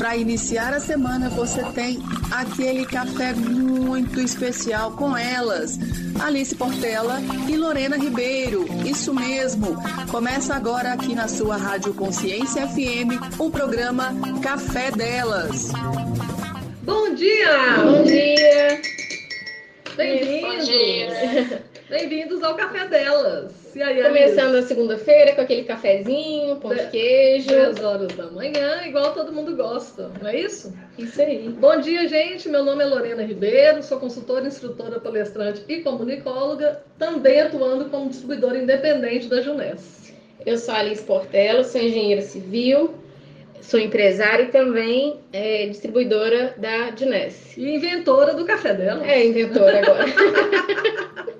Para iniciar a semana, você tem aquele café muito especial com elas, Alice Portela e Lorena Ribeiro. Isso mesmo. Começa agora aqui na sua Rádio Consciência FM o programa Café Delas. Bom dia! Bom dia! Bem-vindos! Bem-vindos ao Café Delas. E aí, Começando a segunda-feira com aquele cafezinho, pão de queijo. 10 horas da manhã, igual todo mundo gosta, não é isso? Isso aí. Bom dia, gente. Meu nome é Lorena Ribeiro, sou consultora, instrutora, palestrante e comunicóloga, também atuando como distribuidora independente da Juness. Eu sou Alice Portela, sou engenheira civil, sou empresária e também é, distribuidora da Juness. E inventora do café dela. É, inventora agora.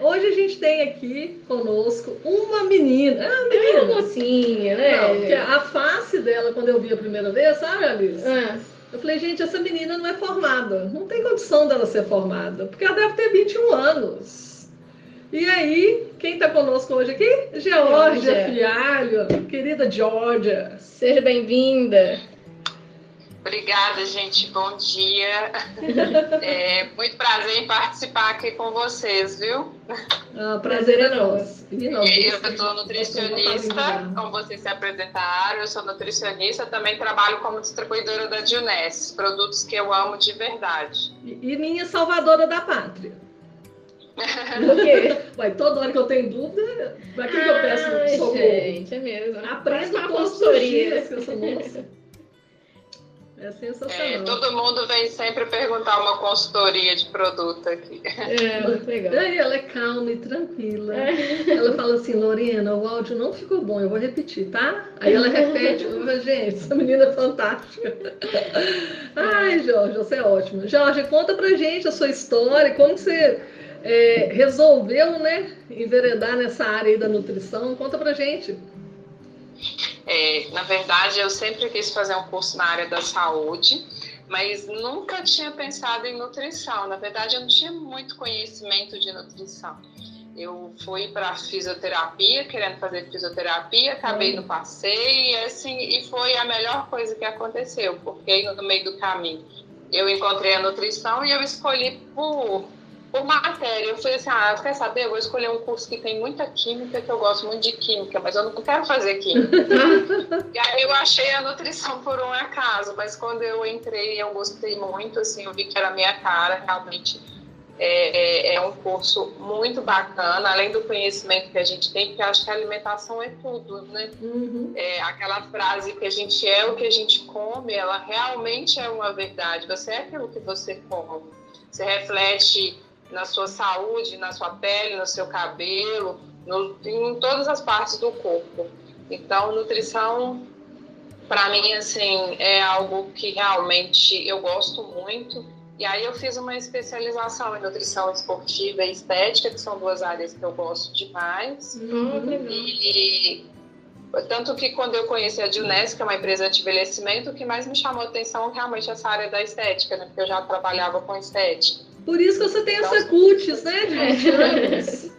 Hoje a gente tem aqui conosco uma menina. Ah, menina. uma mocinha, né? Não, porque a face dela, quando eu vi a primeira vez, sabe, Alice? Ah. Eu falei, gente, essa menina não é formada. Não tem condição dela ser formada. Porque ela deve ter 21 anos. E aí, quem está conosco hoje aqui? Georgia Fialho, querida Georgia. Seja bem-vinda. Obrigada, gente. Bom dia. É muito prazer em participar aqui com vocês, viu? Ah, prazer é nosso. Eu sou nutricionista, como vocês se apresentaram, eu sou nutricionista, também trabalho como distribuidora da Dioness, produtos que eu amo de verdade. E minha salvadora da pátria. Por quê? Vai, toda hora que eu tenho dúvida, pra quem que eu peço socorro? Gente, é mesmo. Aprenda a consultoria. Essa moça. É sensacional. É, todo mundo vem sempre perguntar uma consultoria de produto aqui. É, muito legal. Aí ela é calma e tranquila. É. Ela fala assim, Lorena, o áudio não ficou bom, eu vou repetir, tá? Aí ela repete, gente, essa menina é fantástica. Ai, Jorge, você é ótima. Jorge, conta pra gente a sua história, como você é, resolveu, né, enveredar nessa área aí da nutrição. Conta pra gente. É, na verdade, eu sempre quis fazer um curso na área da saúde, mas nunca tinha pensado em nutrição. Na verdade, eu não tinha muito conhecimento de nutrição. Eu fui para fisioterapia, querendo fazer fisioterapia, acabei no passeio e assim, e foi a melhor coisa que aconteceu, porque no meio do caminho eu encontrei a nutrição e eu escolhi por por matéria. Eu falei assim, ah, quer saber? Eu vou escolher um curso que tem muita química, que eu gosto muito de química, mas eu não quero fazer química. e aí eu achei a nutrição por um acaso, mas quando eu entrei, eu gostei muito, assim, eu vi que era a minha cara, realmente é, é, é, um curso muito bacana, além do conhecimento que a gente tem, porque acho que a alimentação é tudo, né? Uhum. É, aquela frase que a gente é o que a gente come, ela realmente é uma verdade. Você é aquilo que você come. Você reflete na sua saúde, na sua pele, no seu cabelo, no, em todas as partes do corpo. Então, nutrição, para mim, assim, é algo que realmente eu gosto muito. E aí eu fiz uma especialização em nutrição esportiva e estética, que são duas áreas que eu gosto demais. Uhum. E tanto que quando eu conheci a Diones, que é uma empresa de envelhecimento, o que mais me chamou a atenção realmente essa área da estética, né? Porque eu já trabalhava com estética. Por isso que você tem essa cutis, né, de 20 anos.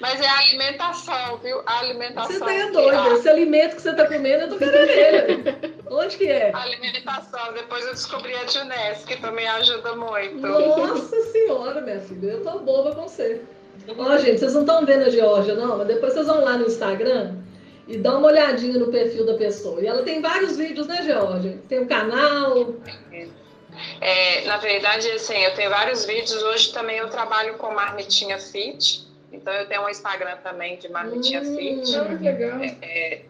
Mas é a alimentação, viu? A alimentação. Você tá doida. Esse alimento que você tá comendo é do cara Onde que é? A alimentação. Depois eu descobri a Juness, que também ajuda muito. Nossa senhora, minha filha. Eu tô boba com você. Ó, gente, vocês não estão vendo a Georgia, não? Mas depois vocês vão lá no Instagram e dá uma olhadinha no perfil da pessoa. E ela tem vários vídeos, né, Georgia? Tem um canal. É, na verdade, assim, eu tenho vários vídeos. Hoje também eu trabalho com Marmitinha Fit. Então eu tenho um Instagram também de Marmitinha hum, Fit. legal. É, é,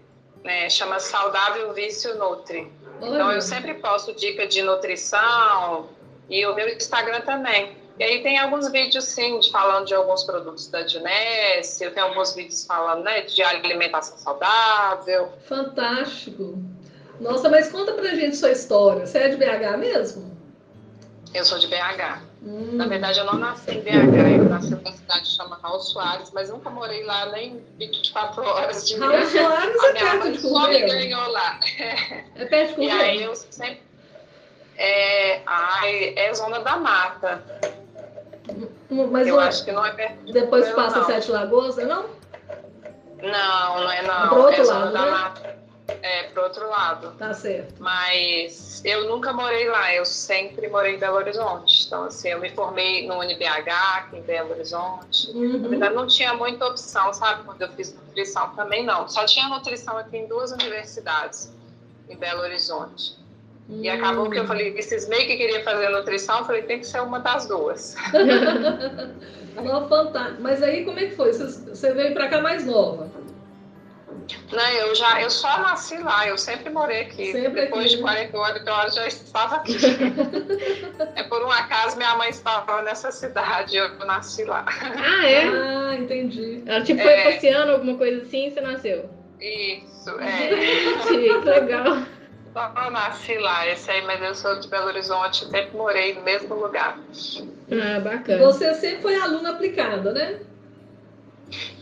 né, chama Saudável Vício Nutri. Então eu sempre posto dica de nutrição e o meu Instagram também. E aí tem alguns vídeos, sim, de, falando de alguns produtos da Juness, eu tenho alguns vídeos falando né, de alimentação saudável. Fantástico! Nossa, mas conta pra gente sua história. Você é de BH mesmo? Eu sou de BH. Hum. Na verdade, eu não nasci em BH, eu nasci numa cidade que chama Raul Soares, mas nunca morei lá nem 24 horas de Raul Soares é perto de só me ganhou lá. É perto de? E aí eu sempre... É, ai, é zona da mata. Mas eu não, acho que não é perto de Depois passa não. Sete Lagoas, não? Não, não é não. Pro outro é zona lado, da né? mata. É, pro outro lado. Tá certo. Mas eu nunca morei lá, eu sempre morei em Belo Horizonte. Então, assim, eu me formei no UniBH, aqui em Belo Horizonte. Uhum. Na verdade, não tinha muita opção, sabe? Quando eu fiz nutrição também não. Só tinha nutrição aqui em duas universidades, em Belo Horizonte. E acabou que eu falei, esses meio que queria fazer nutrição, eu falei, tem que ser uma das duas. Não, fantástico. Mas aí como é que foi? Você, você veio para cá mais nova? Não, eu já, eu só nasci lá, eu sempre morei aqui. Sempre Depois aqui, de né? 40 horas já estava aqui. é por um acaso minha mãe estava nessa cidade, eu nasci lá. Ah, é? Ah, entendi. Ela tipo foi É. passeando, alguma coisa assim, e você nasceu. Isso, é. Gente, que legal. Só eu nasci lá, esse aí, mas eu sou de Belo Horizonte, sempre morei no mesmo lugar. Ah, bacana. Você sempre foi aluna aplicada, né?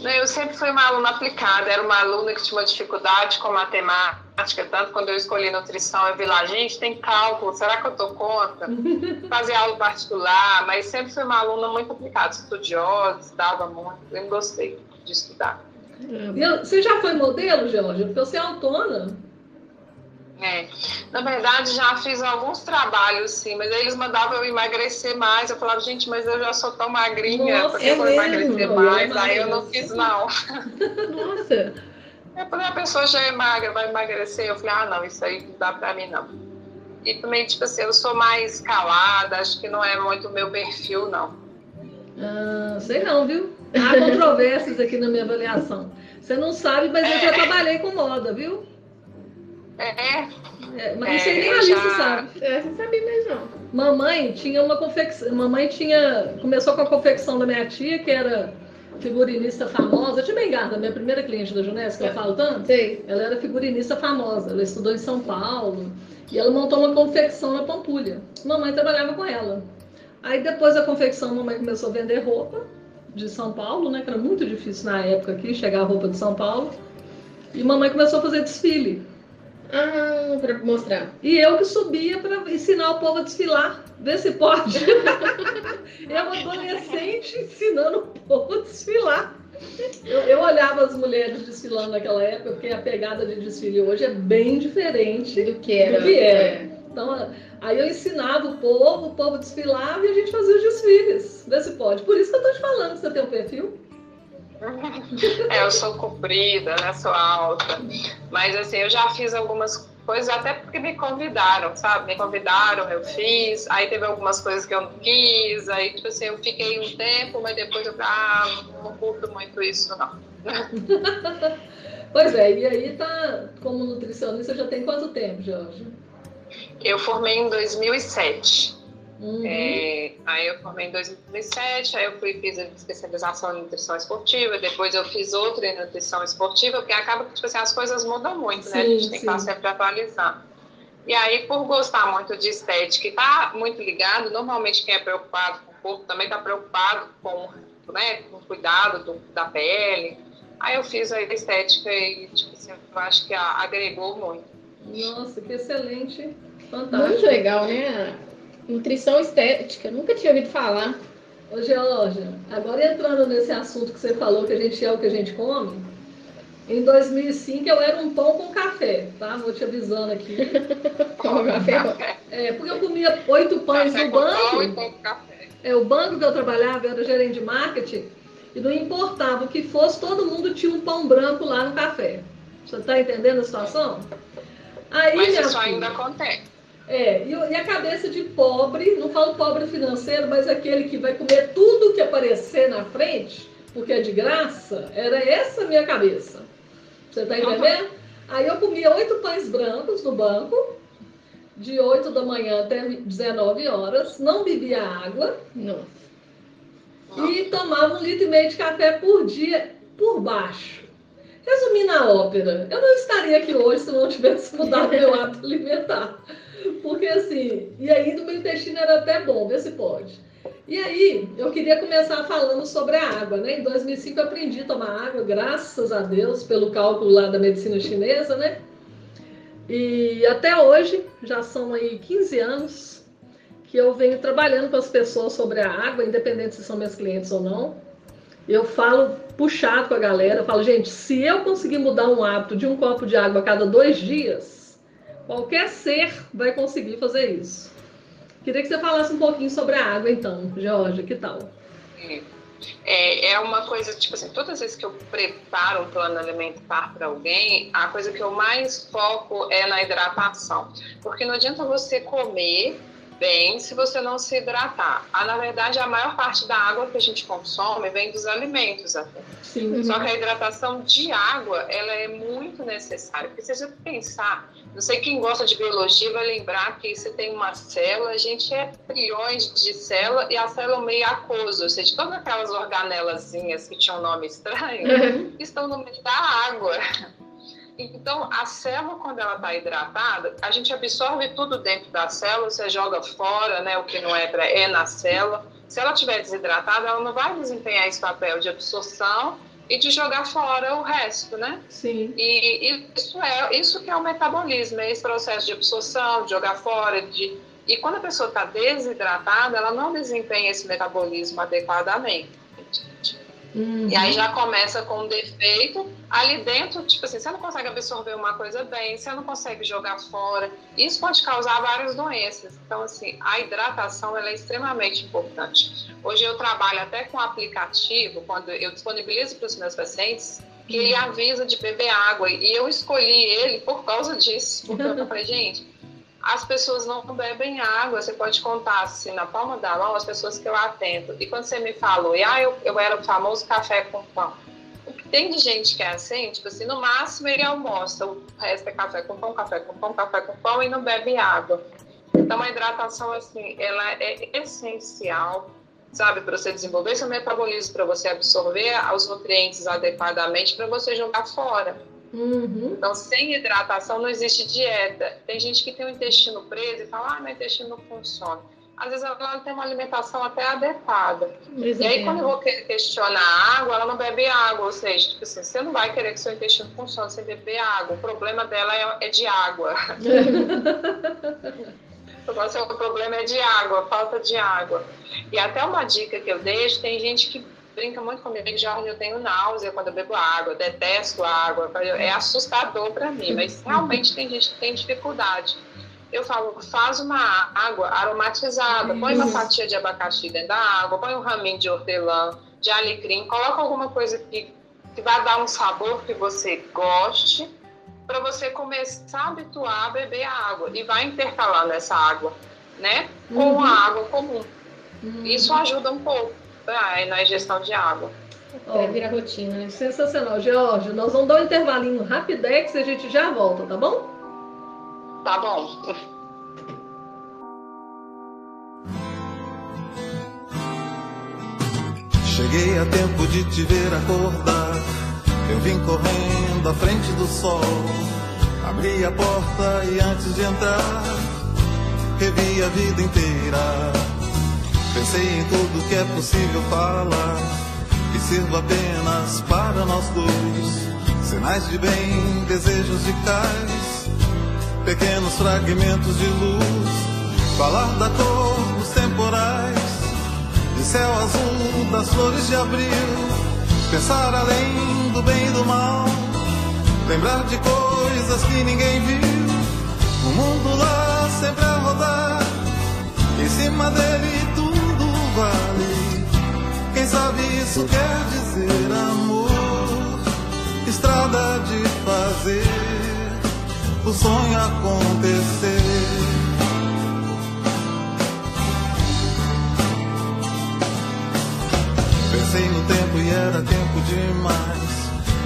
Eu sempre fui uma aluna aplicada, era uma aluna que tinha uma dificuldade com matemática, tanto quando eu escolhi nutrição, eu vi lá, gente, tem cálculo, será que eu dou conta? Fazia aula particular, mas sempre fui uma aluna muito aplicada, estudiosa, estudava muito, eu gostei de estudar. Você já foi modelo, Georgia? Porque você é autônoma. É. Na verdade, já fiz alguns trabalhos, sim, mas aí eles mandavam eu emagrecer mais. Eu falava, gente, mas eu já sou tão magrinha, Nossa, porque é eu vou mesmo? emagrecer Eu mais. Aí eu não fiz, não. Nossa. É porque a pessoa já é magra, vai emagrecer. Eu falei, ah, não, isso aí não dá pra mim, não. E também, tipo assim, eu sou mais calada, acho que não é muito o meu perfil, não. Ah, sei não, viu? Há controvérsias aqui na minha avaliação. Você não sabe, mas eu já trabalhei com moda, viu? É, É, mas É, isso aí nem a Alice já- sabe. É, você sabia mesmo não. Mamãe tinha uma confecção. Mamãe tinha. Começou com a confecção da minha tia, que era figurinista famosa. Eu te bengada, minha primeira cliente da Junés, que eu falo tanto. Sei. Ela era figurinista famosa. Ela estudou em São Paulo. E ela montou uma confecção na Pampulha. Mamãe trabalhava com ela. Aí depois da confecção, mamãe começou a vender roupa de São Paulo, né? Que era muito difícil na época aqui chegar a roupa de São Paulo. E mamãe começou a fazer desfile. Ah, pra mostrar. E eu que subia para ensinar o povo a desfilar. Vê se pode. eu, adolescente, ensinando o povo a desfilar. Eu, eu olhava as mulheres desfilando naquela época, porque a pegada de desfile hoje é bem diferente. Do que era. Do que era. É. Então, aí eu ensinava o povo, o povo desfilava e a gente fazia os desfiles. Vê se pode. Por isso que eu tô te falando que você tem um perfil. É, eu sou comprida, né? Sou alta. Mas assim, eu já fiz algumas coisas, até porque me convidaram, sabe? Me convidaram, eu fiz. Aí teve algumas coisas que eu não quis. Aí, tipo assim, eu fiquei um tempo, mas depois eu falei, ah, não curto muito isso, não. Pois é, e aí tá, como nutricionista, já tem quanto tempo, Jorge? Eu formei em 2007. Uhum. É, aí eu formei em 2007, aí eu fui fiz a especialização em nutrição esportiva, depois eu fiz outra em nutrição esportiva, porque acaba que tipo assim, as coisas mudam muito, né? A Sim, gente tem que estar sim. sempre atualizando. E aí, por gostar muito de estética e tá muito ligado, normalmente quem é preocupado com o corpo também está preocupado com, né, com o cuidado do- da pele. Aí eu fiz a estética e tipo assim, eu acho que agregou muito. Nossa, que excelente. Muito Fantástico. legal, né? Nutrição estética. Nunca tinha ouvido falar. Ô, Georgia, agora entrando nesse assunto que você falou, que a gente é o que a gente come, em 2005 eu era um pão com café, tá? Vou te avisando aqui. Como café. Café, É, porque eu comia oito pães café no com pão e banco. pão com café. É, o banco que eu trabalhava, eu era gerente de marketing, e não importava o que fosse, todo mundo tinha um pão branco lá no café. Você tá entendendo a situação? Aí, Mas isso filha, ainda acontece. É, e, e a cabeça de pobre, não falo pobre financeiro, mas aquele que vai comer tudo que aparecer na frente, porque é de graça, era essa a minha cabeça. Você tá entendendo? Aí eu comia oito pães brancos no banco, de 8 da manhã até 19 horas, não bebia água Nossa. e tomava um litro e meio de café por dia por baixo. Resumindo a ópera, eu não estaria aqui hoje se não tivesse mudado meu hábito alimentar. Porque assim, e ainda o meu intestino era até bom, vê se pode. E aí, eu queria começar falando sobre a água, né? Em 2005 eu aprendi a tomar água, graças a Deus, pelo cálculo lá da medicina chinesa, né? E até hoje, já são aí 15 anos que eu venho trabalhando com as pessoas sobre a água, independente se são meus clientes ou não. Eu falo puxado com a galera, eu falo, gente, se eu conseguir mudar um hábito de um copo de água a cada dois dias, qualquer ser vai conseguir fazer isso. Queria que você falasse um pouquinho sobre a água, então, Georgia, que tal? É, é uma coisa, tipo assim, todas as vezes que eu preparo um plano alimentar para alguém, a coisa que eu mais foco é na hidratação. Porque não adianta você comer bem se você não se hidratar. Ah, na verdade, a maior parte da água que a gente consome vem dos alimentos até. Sim. Só que a hidratação de água, ela é muito necessária. Porque se você pensar, não sei quem gosta de biologia vai lembrar que você tem uma célula, a gente é trilhões de células e a célula é meio aquosa, ou seja, todas aquelas organelazinhas que tinham nome estranho uhum. estão no meio da água. Então, a célula, quando ela está hidratada, a gente absorve tudo dentro da célula, você joga fora, né, o que não é para é na célula. Se ela estiver desidratada, ela não vai desempenhar esse papel de absorção e de jogar fora o resto, né? Sim. E, isso é isso que é o metabolismo, é esse processo de absorção, de jogar fora, de e quando a pessoa está desidratada, ela não desempenha esse metabolismo adequadamente. Uhum. E aí já começa com um defeito. Ali dentro, tipo assim, você não consegue absorver uma coisa bem, você não consegue jogar fora. Isso pode causar várias doenças. Então, assim, a hidratação ela é extremamente importante. Hoje eu trabalho até com um aplicativo, quando eu disponibilizo para os meus pacientes, que ele uhum. avisa de beber água. E eu escolhi ele por causa disso. Porque eu falei, gente as pessoas não bebem água. Você pode contar assim na palma da mão as pessoas que eu atendo. E quando você me falou, e ah, eu, eu era o famoso café com pão. O que tem de gente que é assim, tipo assim, no máximo ele almoça, o resto é café com pão, café com pão, café com pão e não bebe água. Então a hidratação assim, ela é essencial, sabe, para você desenvolver seu metabolismo, para você absorver os nutrientes adequadamente, para você jogar fora. Uhum. Então, sem hidratação não existe dieta. Tem gente que tem o intestino preso e fala, ah, meu intestino não funciona. Às vezes ela não tem uma alimentação até adequada. Exatamente. E aí, quando eu vou questionar a água, ela não bebe água. Ou seja, tipo assim, você não vai querer que seu intestino funcione sem beber água. O problema dela é, é de água. o problema é de água, falta de água. E até uma dica que eu deixo, tem gente que brinca muito comigo, Jorge, eu tenho náusea quando eu bebo água, eu detesto água, é assustador para mim, mas realmente tem gente que tem dificuldade. Eu falo, faz uma água aromatizada, põe uma fatia de abacaxi dentro da água, põe um raminho de hortelã, de alecrim, coloca alguma coisa que, que vai dar um sabor que você goste, para você começar a habituar a beber a água e vai intercalar nessa água, né, com uhum. a água comum. Uhum. Isso ajuda um pouco ah, na ingestão de água. Vai virar rotina, né? Sensacional. Georgia, nós vamos dar um intervalinho rapidex e a gente já volta, tá bom? Tá bom. Cheguei a tempo de te ver acordar. Eu vim correndo à frente do sol. Abri a porta e antes de entrar, revi a vida inteira. Pensei em tudo que é possível falar, que sirva apenas para nós dois. Sinais de bem, desejos de cais, pequenos fragmentos de luz. Falar da cor dos temporais, de céu azul, das flores de abril. Pensar além do bem e do mal, lembrar de coisas que ninguém viu. O mundo lá sempre a rodar, em cima dele vale. Quem sabe isso quer dizer amor, estrada de fazer o sonho acontecer. Pensei no tempo e era tempo demais.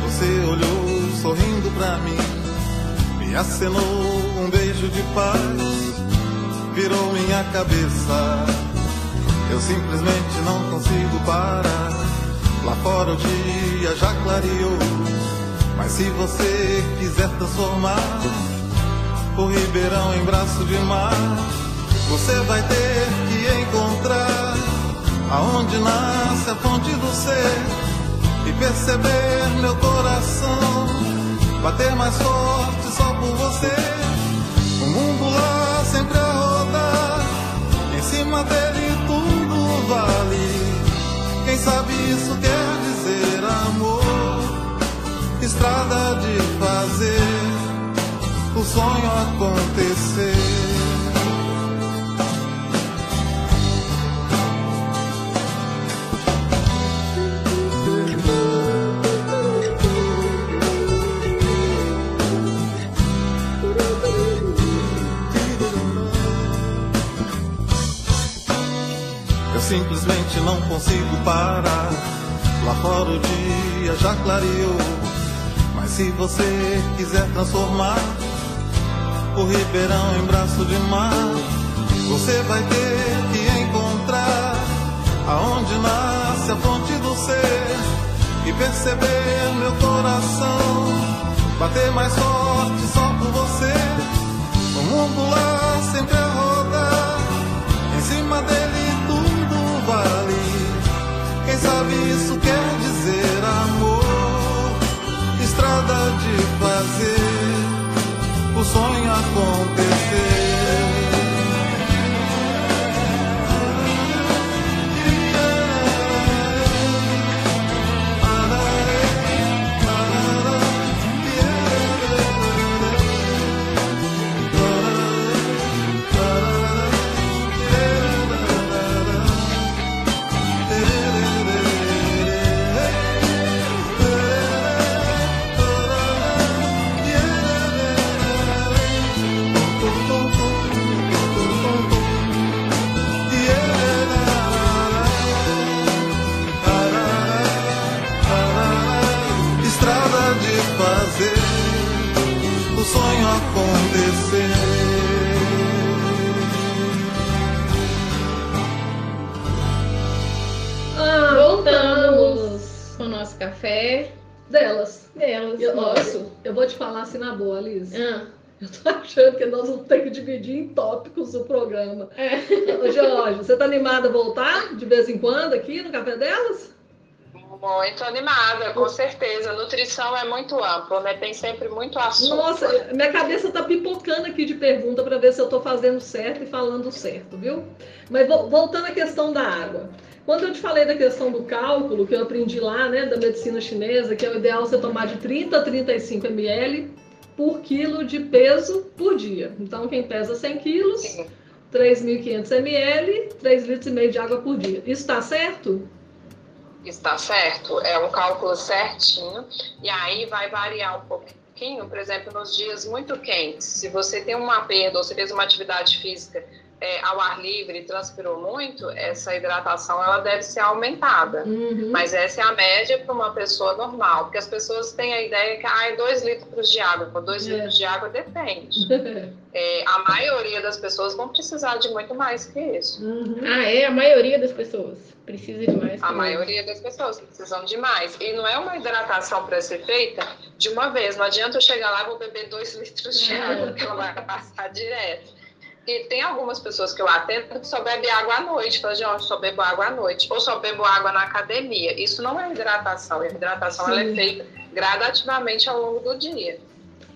Você olhou sorrindo pra mim, me acenou um beijo de paz, virou minha cabeça eu simplesmente não consigo parar. Lá fora o dia já clareou. Mas se você quiser transformar o Ribeirão em braço de mar, você vai ter que encontrar aonde nasce a fonte do ser e perceber meu coração bater mais forte só por você. O mundo lá sempre a rodar em cima dele vale. Quem sabe isso quer dizer amor, estrada de fazer o sonho acontecer. Simplesmente não consigo parar. Lá fora o dia já clareou. Mas se você quiser transformar o Ribeirão em braço de mar, você vai ter que encontrar aonde nasce a fonte do ser e perceber meu coração bater mais forte só por você. O mundo lá sempre a rodar, em cima dele sabe isso quer dizer amor, estrada de fazer o sonho acontecer. Achando que nós vamos ter que dividir em tópicos o programa. é. Jorge, você tá animada a voltar de vez em quando aqui no Café Delas? Muito animada, com certeza. Nutrição é muito amplo, né? Tem sempre muito assunto. Nossa, minha cabeça tá pipocando aqui de pergunta para ver se eu tô fazendo certo e falando certo, viu? Mas vo- voltando à questão da água. Quando eu te falei da questão do cálculo, que eu aprendi lá, né, da medicina chinesa, que é o ideal você tomar de 30 a 35 ml por quilo de peso por dia. Então, quem pesa 100 quilos, Sim. 3.500 ml, 3 litros e meio de água por dia. Isso tá certo? Está certo, é um cálculo certinho, e aí vai variar um pouquinho, por exemplo, nos dias muito quentes. Se você tem uma perda ou você fez uma atividade física é, ao ar livre transpirou muito, essa hidratação ela deve ser aumentada. Uhum. Mas essa é a média para uma pessoa normal, porque as pessoas têm a ideia que ah, 2 litros de água, com 2 É. litros de água depende. É, a maioria das pessoas vão precisar de muito mais que isso. Uhum. Ah, é? A maioria das pessoas precisa de mais. A que maioria das pessoas precisam de mais. E não é uma hidratação para ser feita de uma vez. Não adianta eu chegar lá e vou beber dois litros de É. água, porque ela vai passar direto. E tem algumas pessoas que eu atendo que só bebem água à noite. Falam, João, só bebo água à noite. Ou só bebo água na academia. Isso não é hidratação. A hidratação ela é feita gradativamente ao longo do dia.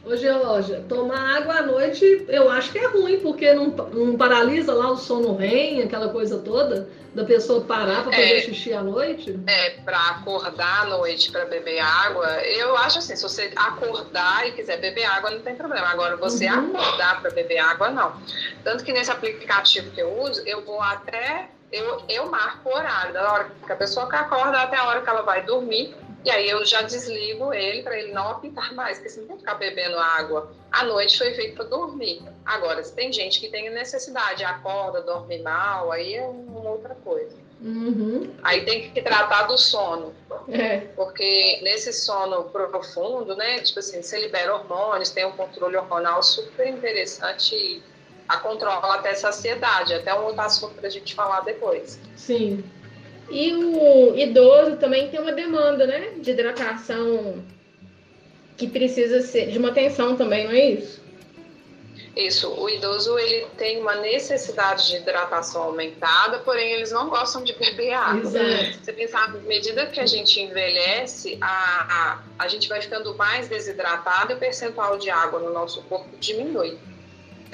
Ô, Georgia, tomar água à noite eu acho que é ruim, porque não, não paralisa lá o sono REM, aquela coisa toda, da pessoa parar para fazer É. xixi à noite. É, para acordar à noite para beber água, eu acho assim, se você acordar e quiser beber água, não tem problema. Agora, você Uhum. acordar para beber água, não. Tanto que nesse aplicativo que eu uso, eu vou até. Eu, eu marco o horário, da hora que a pessoa que acorda até a hora que ela vai dormir. E aí eu já desligo ele para ele não apitar mais, porque você não tem que ficar bebendo água. A noite foi feita para dormir. Agora, se tem gente que tem necessidade, acorda, dorme mal, aí é uma outra coisa. Uhum. Aí tem que tratar do sono. É. Porque nesse sono profundo, né? Tipo assim, você libera hormônios, tem um controle hormonal super interessante a controla até saciedade, até um outro assunto pra gente falar depois. Sim. E o idoso também tem uma demanda, né? De hidratação que precisa ser de uma atenção também, não é isso? Isso, o idoso ele tem uma necessidade de hidratação aumentada, porém eles não gostam de beber água. Exato. Você pensar, à medida que a gente envelhece, a, a, a gente vai ficando mais desidratado e o percentual de água no nosso corpo diminui.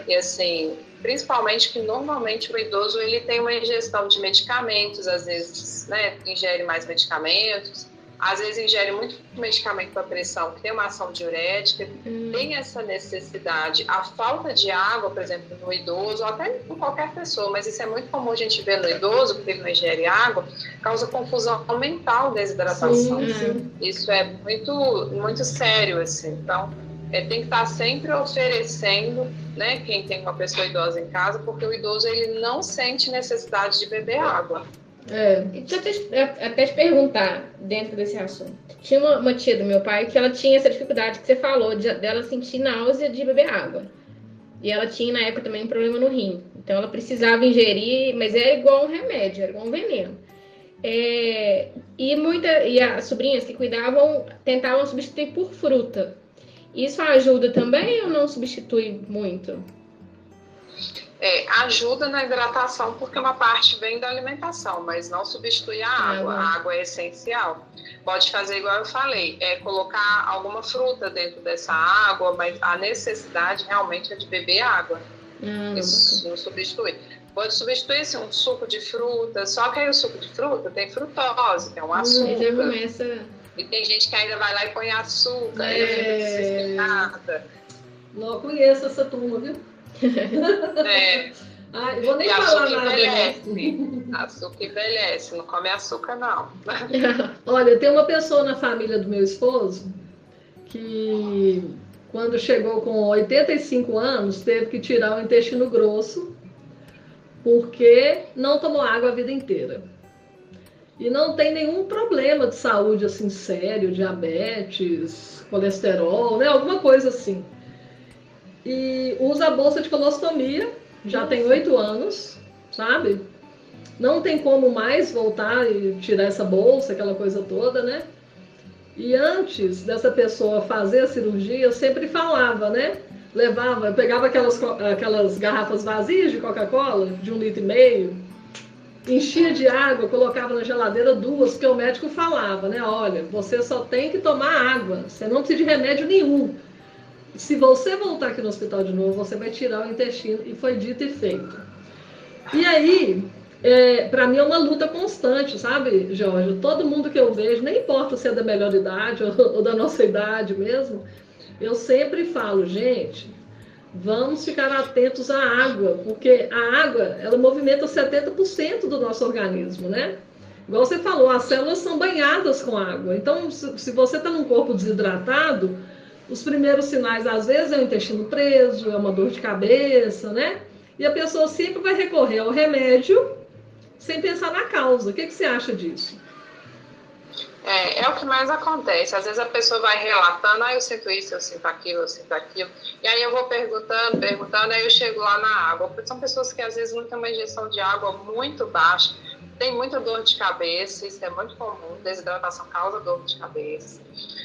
E assim, principalmente que normalmente o idoso ele tem uma ingestão de medicamentos, às vezes, né, ingere mais medicamentos. às vezes ingere muito medicamento para pressão, que tem uma ação diurética, hum. tem essa necessidade. A falta de água, por exemplo, no idoso, ou até em qualquer pessoa, mas isso é muito comum a gente ver no idoso, porque ele não ingere água, causa confusão mental, desidratação. Sim, sim. Isso é muito, muito sério, assim. Então, é, tem que estar sempre oferecendo, né, quem tem uma pessoa idosa em casa, porque o idoso ele não sente necessidade de beber água. É. Até, até te perguntar, dentro desse assunto. Tinha uma, uma, tia do meu pai que ela tinha essa dificuldade que você falou, de, dela sentir náusea de beber água. E ela tinha, na época, também um problema no rim. Então, ela precisava ingerir, mas é igual um remédio, era igual um veneno. É, e, muita, e as sobrinhas que cuidavam tentavam substituir por fruta. Isso ajuda também ou não substitui muito? É, ajuda na hidratação porque uma parte vem da alimentação, mas não substitui a água. A água é essencial. Pode fazer igual eu falei, é colocar alguma fruta dentro dessa água, mas a necessidade realmente é de beber água. Ah, Isso não substitui. Pode substituir assim, um suco de fruta, só que aí o suco de fruta tem frutose, que é um açúcar. Já começa... E tem gente que ainda vai lá e põe açúcar, é... não nada. Não conheço essa turma, viu? É. Ah, eu vou nem e falar nada. Envelhece. Açúcar envelhece, não come açúcar, não. Olha, tem uma pessoa na família do meu esposo que, quando chegou com 85 anos, teve que tirar o intestino grosso porque não tomou água a vida inteira. E não tem nenhum problema de saúde assim sério, diabetes, colesterol, né? Alguma coisa assim e usa a bolsa de colostomia, já Nossa. tem oito anos, sabe? Não tem como mais voltar e tirar essa bolsa, aquela coisa toda, né? E antes dessa pessoa fazer a cirurgia, eu sempre falava, né? Levava, eu pegava aquelas, aquelas garrafas vazias de Coca-Cola, de um litro e meio, enchia de água, colocava na geladeira duas, porque o médico falava, né? Olha, você só tem que tomar água, você não precisa de remédio nenhum se você voltar aqui no hospital de novo, você vai tirar o intestino. E foi dito e feito. E aí, é, para mim é uma luta constante, sabe, Jorge? Todo mundo que eu vejo, nem importa se é da melhor idade ou, ou da nossa idade mesmo, eu sempre falo, gente, vamos ficar atentos à água, porque a água, ela movimenta 70% do nosso organismo, né? Igual você falou, as células são banhadas com água. Então, se, você está num corpo desidratado, os primeiros sinais, às vezes, é o intestino preso, é uma dor de cabeça, né? E a pessoa sempre vai recorrer ao remédio sem pensar na causa. O que, que você acha disso? É, é o que mais acontece. Às vezes a pessoa vai relatando, ah, eu sinto isso, eu sinto aquilo, eu sinto aquilo. E aí eu vou perguntando, perguntando, aí eu chego lá na água. Porque são pessoas que às vezes não têm uma injeção de água muito baixa, tem muita dor de cabeça, isso é muito comum. Desidratação causa dor de cabeça.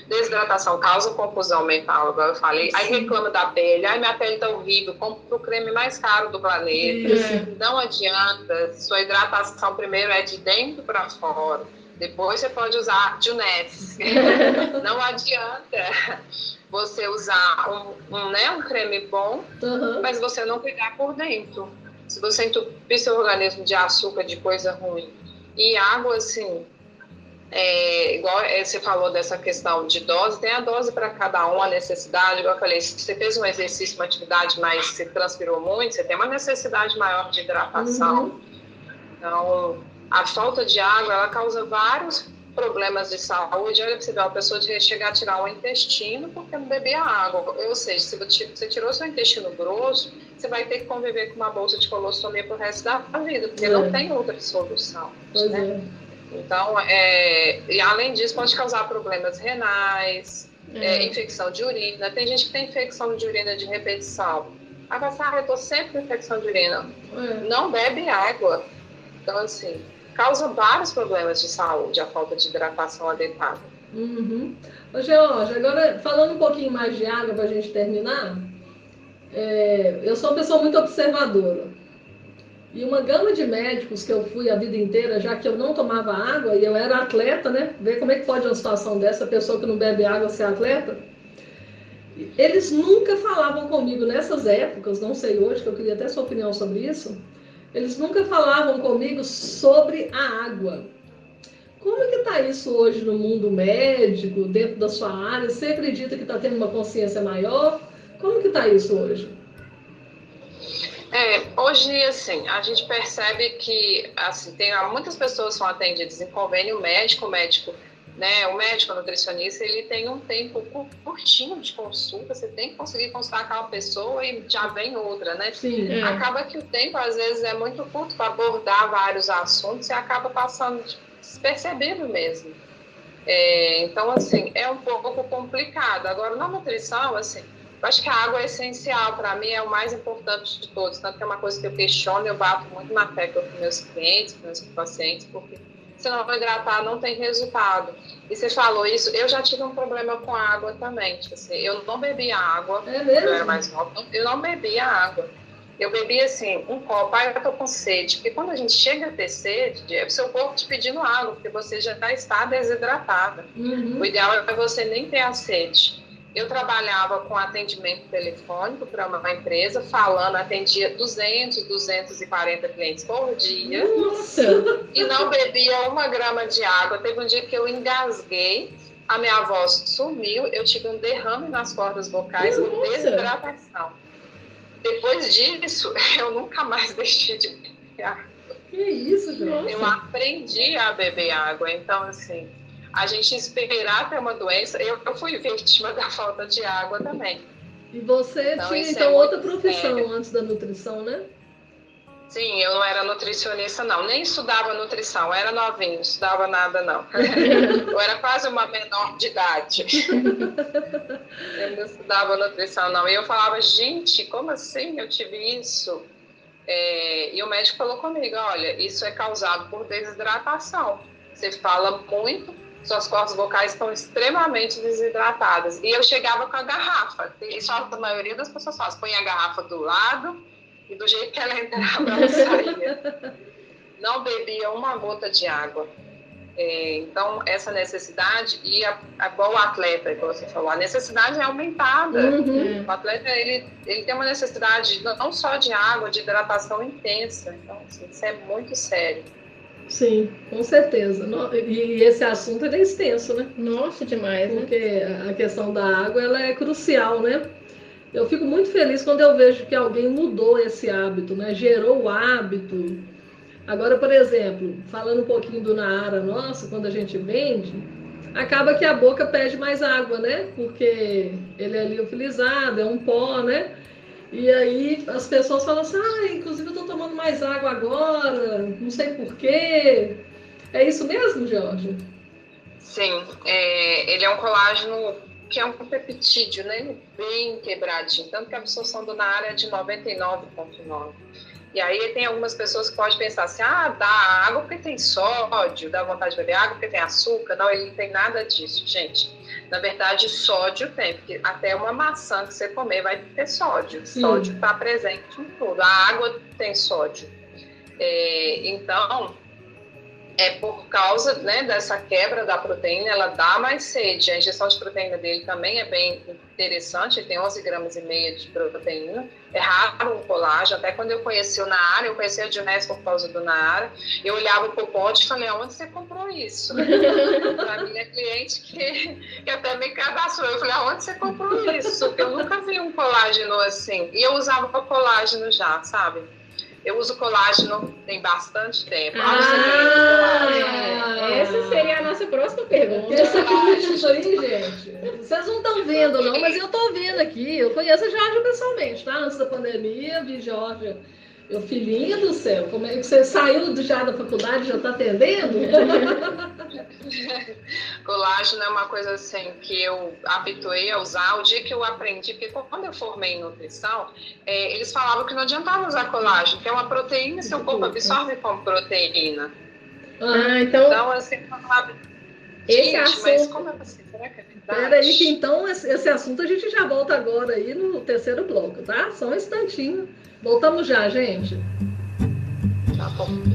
Desidratação causa confusão mental, igual eu falei. Aí reclama da pele, ai minha pele tá horrível, compra o creme mais caro do planeta. Não adianta, sua hidratação primeiro é de dentro para fora. Depois você pode usar Junef. Não adianta você usar um, um, né, um creme bom, uhum. mas você não cuidar por dentro. Se você entupir seu organismo de açúcar, de coisa ruim, e água, assim, é, igual você falou dessa questão de dose, tem a dose para cada um, a necessidade. Igual eu falei, se você fez um exercício, uma atividade, mas você transpirou muito, você tem uma necessidade maior de hidratação. Uhum. Então, a falta de água, ela causa vários problemas de saúde. Olha, você vê uma pessoa de chegar a tirar o intestino porque não bebia água. Ou seja, se você tirou seu intestino grosso, você vai ter que conviver com uma bolsa de colostomia pro resto da vida, porque é. não tem outra solução. Né? é. Então, é, e além disso, pode causar problemas renais, é. É, infecção de urina. Tem gente que tem infecção de urina de repetição. A pessoa, ah, eu tô sempre com infecção de urina. É. Não bebe água. Então, assim, causa vários problemas de saúde a falta de hidratação adequada. Uhum. Ô, agora falando um pouquinho mais de água para a gente terminar, é, eu sou uma pessoa muito observadora. E uma gama de médicos que eu fui a vida inteira, já que eu não tomava água e eu era atleta, né? Ver como é que pode uma situação dessa, pessoa que não bebe água ser atleta. Eles nunca falavam comigo nessas épocas, não sei hoje, que eu queria até sua opinião sobre isso. Eles nunca falavam comigo sobre a água. Como é que está isso hoje no mundo médico, dentro da sua área? Você acredita que está tendo uma consciência maior? Como que está isso hoje? É, hoje, assim, a gente percebe que, assim, tem muitas pessoas são atendidas em convênio médico, médico, né, o médico, o nutricionista, ele tem um tempo curtinho de consulta, você tem que conseguir consultar aquela pessoa e já vem outra, né? Sim. É. Acaba que o tempo, às vezes, é muito curto para abordar vários assuntos e acaba passando despercebido mesmo. É, então, assim, é um pouco complicado. Agora, na nutrição, assim, eu acho que a água é essencial, para mim é o mais importante de todos, tanto que é uma coisa que eu questiono, eu bato muito na tecla com meus clientes, com meus pacientes, porque se não hidratar não tem resultado. E você falou isso, eu já tive um problema com água também, tipo assim, eu não bebia água, é eu era mais nova, eu não bebia água. Eu bebi assim, um copo, aí eu tô com sede, porque quando a gente chega a ter sede, é o seu corpo te pedindo água, porque você já está desidratada. Uhum. O ideal é você nem ter a sede. Eu trabalhava com atendimento telefônico para uma empresa, falando, atendia 200, 240 clientes por dia. Nossa! E não bebia uma grama de água. Teve um dia que eu engasguei, a minha voz sumiu, eu tive um derrame nas cordas vocais, uma desidratação. Depois disso, eu nunca mais deixei de beber água. Que isso, Nossa. Eu aprendi a beber água. Então, assim, a gente esperar ter uma doença. Eu, eu fui vítima da falta de água também. E você então, tinha então é outra profissão sério. antes da nutrição, né? Sim, eu não era nutricionista, não. Nem estudava nutrição, era novinho, não estudava nada, não. eu era quase uma menor de idade. eu não estudava nutrição, não. E eu falava, gente, como assim eu tive isso? É, e o médico falou comigo: olha, isso é causado por desidratação. Você fala muito, suas cordas vocais estão extremamente desidratadas. E eu chegava com a garrafa. Isso a maioria das pessoas faz. Põe a garrafa do lado e do jeito que ela entrava, ela saía. Não bebia uma gota de água. É, então, essa necessidade, e a, a, igual o atleta, que você falou, a necessidade é aumentada. Uhum. O atleta, ele, ele tem uma necessidade não só de água, de hidratação intensa. Então, assim, isso é muito sério. Sim, com certeza. E esse assunto é extenso, né? Nossa, demais, né? Porque a questão da água ela é crucial, né? Eu fico muito feliz quando eu vejo que alguém mudou esse hábito, né? Gerou o hábito. Agora, por exemplo, falando um pouquinho do Naara nossa, quando a gente vende, acaba que a boca pede mais água, né? Porque ele é liofilizado, é um pó, né? E aí as pessoas falam assim, ah, inclusive eu estou tomando mais água agora, não sei porquê. É isso mesmo, Jorge? Sim, é, ele é um colágeno que é um peptídeo, né? Bem quebradinho, tanto que a absorção do NAR é de 99,9. E aí tem algumas pessoas que podem pensar assim, ah, dá água porque tem sódio, dá vontade de beber água porque tem açúcar. Não, ele não tem nada disso, gente. Na verdade, sódio tem, porque até uma maçã que você comer vai ter sódio. Sim. Sódio está presente em tudo. A água tem sódio. É, então, é por causa né, dessa quebra da proteína, ela dá mais sede. A ingestão de proteína dele também é bem interessante, ele tem 11 gramas e meia de proteína. É raro um colágeno, até quando eu conheci o Naara, eu conheci a Dionés por causa do Naara, eu olhava o pote e falei, onde você comprou isso? para minha cliente que, que até me cadastrou, eu falei, aonde você comprou isso? Porque eu nunca vi um colágeno assim. E eu usava colágeno já, sabe? Eu uso colágeno tem bastante tempo. Ah, essa seria a nossa próxima pergunta. Essa aí, gente. Vocês não estão vendo, não, mas eu estou vendo aqui. Eu conheço a Jorge pessoalmente, tá? Antes da pandemia, vi Jorge meu filhinho do céu, como é que você saiu já da faculdade já está atendendo? Colágeno é uma coisa assim que eu habituei a usar o dia que eu aprendi, porque quando eu formei em nutrição, é, eles falavam que não adiantava usar colágeno, que é uma proteína, seu corpo absorve como proteína. Ah, então. Então, assim, eu Esse assunto... mas como é assim? Será que é verdade? Peraí, que então esse assunto a gente já volta agora aí no terceiro bloco, tá? Só um instantinho. Voltamos já, gente. Tá bom.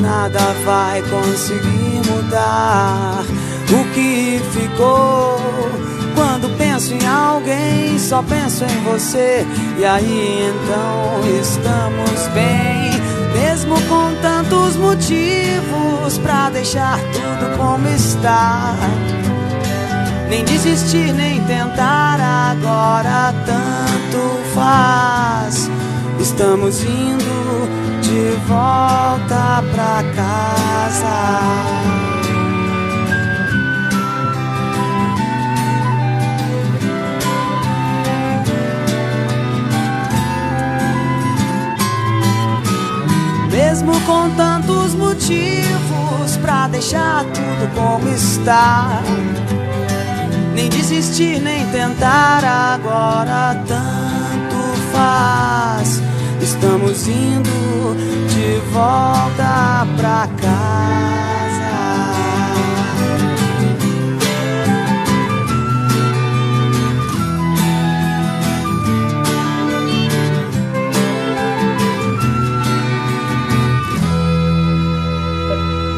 Nada vai conseguir mudar o que ficou. Quando penso em alguém, só penso em você. E aí então estamos bem, mesmo com tantos motivos pra deixar tudo como está. Nem desistir, nem tentar agora tanto faz. Estamos indo de volta pra casa. Mesmo com tantos motivos pra deixar tudo como está. Nem desistir, nem tentar agora tanto faz. Estamos indo de volta pra casa.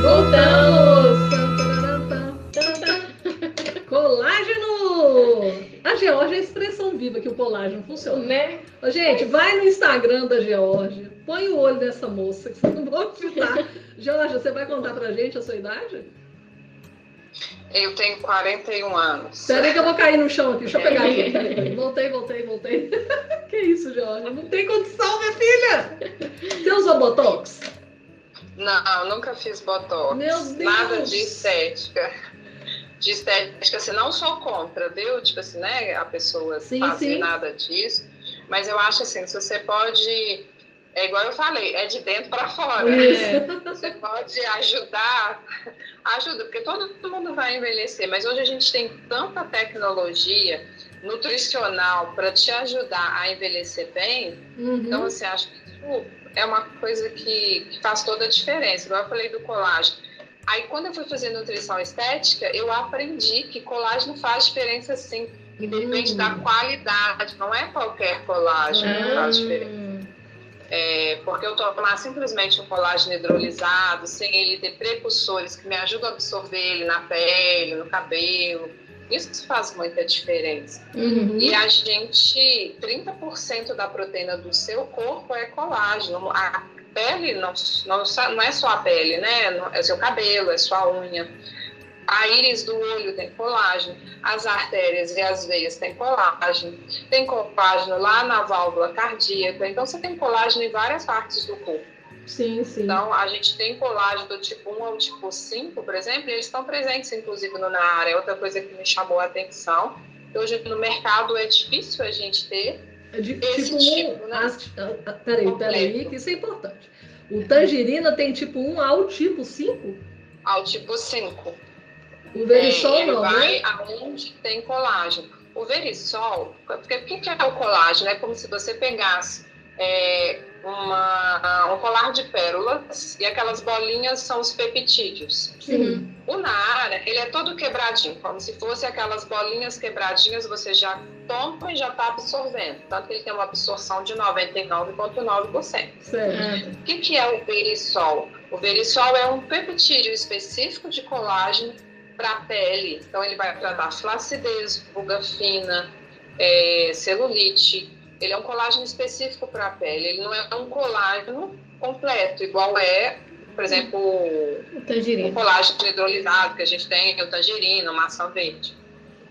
Voltamos! Viva que o colágeno funciona. Né? Gente, vai no Instagram da Georgia, põe o olho dessa moça, que vocês não vão acreditar. Georgia, você vai contar pra gente a sua idade? Eu tenho 41 anos. Peraí que eu vou cair no chão aqui, deixa eu pegar aqui. Peraí. Voltei, voltei, voltei. que isso, Georgia? Não tem condição, minha filha! Você usou Botox? Não, nunca fiz botox. Meu Deus! Nada de estética. De estética, assim, não sou contra, viu? Tipo assim, né? A pessoa Sim, fazer sim. nada disso. Mas eu acho assim, se você pode. É igual eu falei, é de dentro para fora. Isso. Você pode ajudar, ajuda, porque todo mundo vai envelhecer, mas hoje a gente tem tanta tecnologia nutricional para te ajudar a envelhecer bem, então, Uhum. assim, acho que isso é uma coisa que, que faz toda a diferença. Igual eu falei do colágeno. Aí, quando eu fui fazer nutrição estética, eu aprendi que colágeno faz diferença sim. E depende Hum. da qualidade, não é qualquer colágeno que faz diferença. Hum, É, porque eu tomar simplesmente um colágeno hidrolisado, sem ele ter precursores que me ajudam a absorver ele na pele, no cabelo, isso faz muita diferença. Uhum. E a gente, 30% da proteína do seu corpo é colágeno. A pele não, não, não é só a pele, né? É seu cabelo, é sua unha. A íris do olho tem colágeno, as artérias e as veias têm colágeno, tem colágeno lá na válvula cardíaca, então você tem colágeno em várias partes do corpo. Sim, sim. Então, a gente tem colágeno do tipo 1 ao tipo 5, por exemplo, e eles estão presentes, inclusive, no na área. É outra coisa que me chamou a atenção. Hoje, no mercado, é difícil a gente ter. É de, esse tipo, tipo, um, né? as- ah, ah, peraí, peraí, Completo. que isso é importante. O tangerina tem tipo 1 ao tipo 5? Ao tipo 5. O verisol É, ele não, vai né? aonde tem colágeno. O verisol, porque o que é o colágeno? É como se você pegasse é, uma, um colar de pérolas e aquelas bolinhas são os peptídeos. Sim. O Naara, ele é todo quebradinho, como se fosse aquelas bolinhas quebradinhas, você já toma e já está absorvendo. Tanto que ele tem uma absorção de 99,9%. Certo. O que, que é o verisol? O verisol é um peptídeo específico de colágeno para a pele. Então, ele vai tratar flacidez, ruga fina, é, celulite. Ele é um colágeno específico para a pele. Ele não é um colágeno completo, igual é, por exemplo, o o colágeno hidrolisado que a gente tem, o tangerina, maçã verde.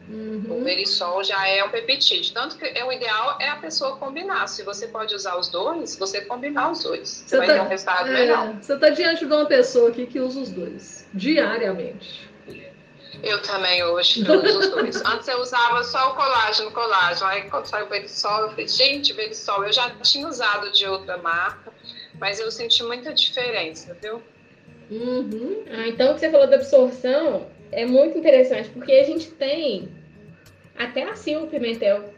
O Uhum. verisol já é um peptídeo. Tanto que é, o ideal é a pessoa combinar. Se você pode usar os dois, você combinar os dois. Você, Você vai tá- ter um resultado melhor. É, você está diante de uma pessoa aqui que usa os dois, diariamente. Eu também hoje eu uso os dois. Antes eu usava só o colágeno, colágeno. Aí quando saiu o verisol, eu falei, gente, verisol, eu já tinha usado de outra marca, mas eu senti muita diferença, viu? Uhum. Ah, então, o que você falou da absorção, é muito interessante, porque a gente tem até a Silvia Pimentel,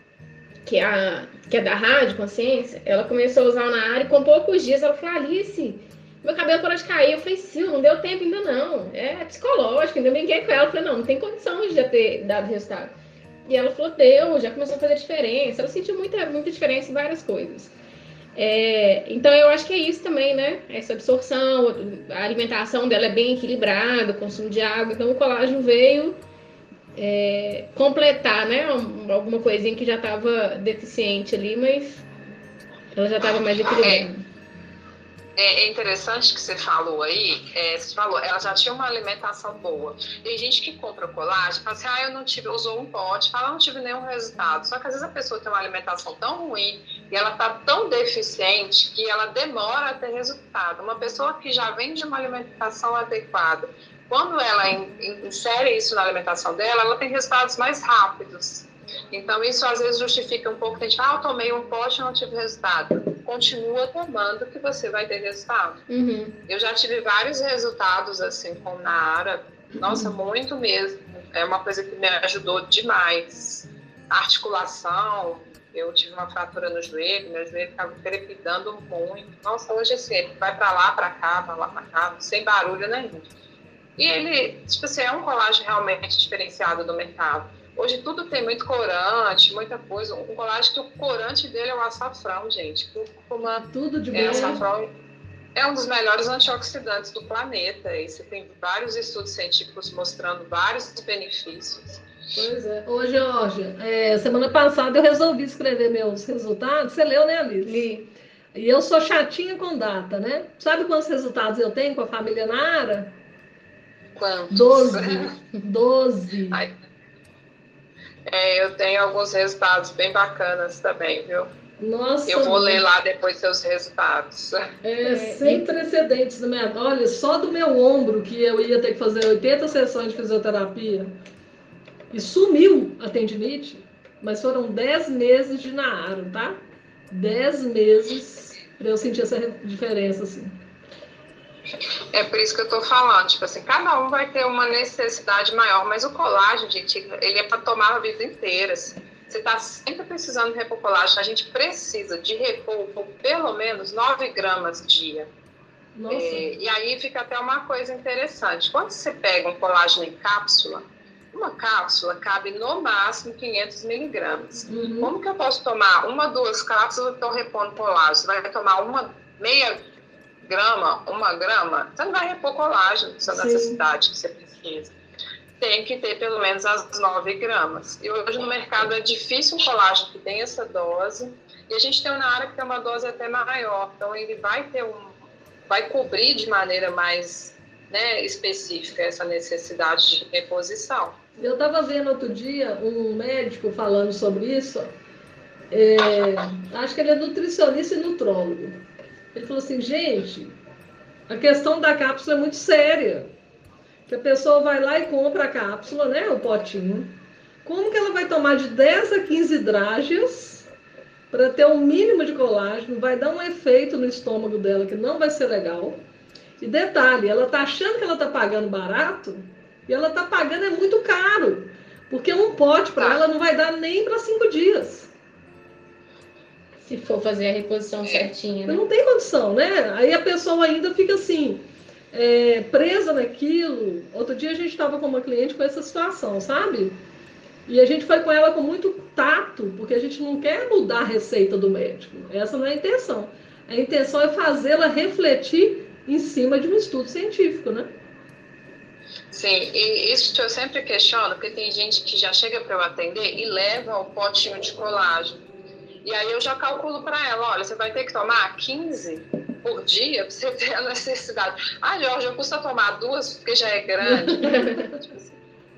que é, a, que é da Rádio Consciência, ela começou a usar na área e com poucos dias ela falou, Alice, meu cabelo parou de cair. Eu falei, Sil, não deu tempo ainda não. É psicológico, ainda brinquei com ela. Eu falei, não, não tem condição de já ter dado resultado. E ela falou, deu, já começou a fazer diferença. Ela sentiu muita, muita diferença em várias coisas. É, então eu acho que é isso também, né? Essa absorção, a alimentação dela é bem equilibrada, o consumo de água. Então o colágeno veio é, completar, né? Alguma coisinha que já estava deficiente ali, mas ela já estava mais equilibrada. É, é interessante que você falou aí, é, você falou, ela já tinha uma alimentação boa. Tem gente que compra colágeno e fala assim, ah, eu não tive, usou um pote, fala, não tive nenhum resultado. Só que às vezes a pessoa tem uma alimentação tão ruim e ela está tão deficiente que ela demora a ter resultado. Uma pessoa que já vem de uma alimentação adequada, quando ela insere isso na alimentação dela, ela tem resultados mais rápidos. Então, isso às vezes justifica um pouco, a gente fala, ah, eu tomei um pote e não tive resultado. Continua tomando que você vai ter resultado. Uhum. Eu já tive vários resultados, assim, com Nara. Nossa, uhum. muito mesmo. É uma coisa que me ajudou demais. articulação, eu tive uma fratura no joelho, meu joelho ficava trepidando muito. Nossa, hoje assim, vai para lá, para cá, para lá, para cá, sem barulho nenhum. E ele, tipo assim, é um colágeno realmente diferenciado do mercado. Hoje tudo tem muito corante, muita coisa. Um colágeno que o corante dele é o açafrão, gente. Cúrcuma, tudo de é, bom. Açafrão é um dos melhores antioxidantes do planeta. E você tem vários estudos científicos mostrando vários benefícios. Pois é. Ô, Georgia, é, semana passada eu resolvi escrever meus resultados. Você leu, né, Alice? Li. E eu sou chatinha com data, né? Sabe quantos resultados eu tenho com a família Nara? Quantos? Doze. Doze. Ai. É, eu tenho alguns resultados bem bacanas também, viu? Nossa. Eu vou ler lá depois seus resultados. É, sem precedentes na minha. Olha, só do meu ombro que eu ia ter que fazer 80 sessões de fisioterapia e sumiu a tendinite, mas foram 10 meses de Naaro, tá? 10 meses para eu sentir essa diferença, assim. É por isso que eu estou falando, tipo assim, cada um vai ter uma necessidade maior, mas o colágeno, gente, ele é para tomar a vida inteira. Assim. Você está sempre precisando repor colágeno, a gente precisa de repor por pelo menos 9 gramas dia. É, e aí fica até uma coisa interessante. Quando você pega um colágeno em cápsula, uma cápsula cabe no máximo 500 miligramas. Uhum. Como que eu posso tomar uma, duas cápsulas e estou repondo colágeno? Você vai tomar uma meia grama, uma grama, você não vai repor colágeno, essa necessidade que você precisa. Tem que ter pelo menos as 9 gramas. E hoje no mercado é difícil um colágeno que tem essa dose. E a gente tem uma área que tem uma dose até maior. Então ele vai ter um. vai cobrir de maneira mais né, específica essa necessidade de reposição. Eu estava vendo outro dia um médico falando sobre isso. É, acho que ele é nutricionista e nutrólogo. Ele falou assim, gente, a questão da cápsula é muito séria. Que a pessoa vai lá e compra a cápsula, né? O potinho. Como que ela vai tomar de 10 a 15 drágias para ter um mínimo de colágeno? Vai dar um efeito no estômago dela que não vai ser legal. E detalhe, ela tá achando que ela tá pagando barato e ela tá pagando é muito caro. Porque um pote para tá. ela não vai dar nem para cinco dias. Se for fazer a reposição certinha. Né? Não tem condição, né? Aí a pessoa ainda fica assim, é, presa naquilo. Outro dia a gente estava com uma cliente com essa situação, sabe? E a gente foi com ela com muito tato, porque a gente não quer mudar a receita do médico. Essa não é a intenção. A intenção é fazê-la refletir em cima de um estudo científico, né? Sim, e isso eu sempre questiono, porque tem gente que já chega para eu atender e leva o potinho de colágeno. E aí eu já calculo para ela, olha, você vai ter que tomar 15 por dia para você ter a necessidade. Ah, Jorge, eu custa tomar duas porque já é grande.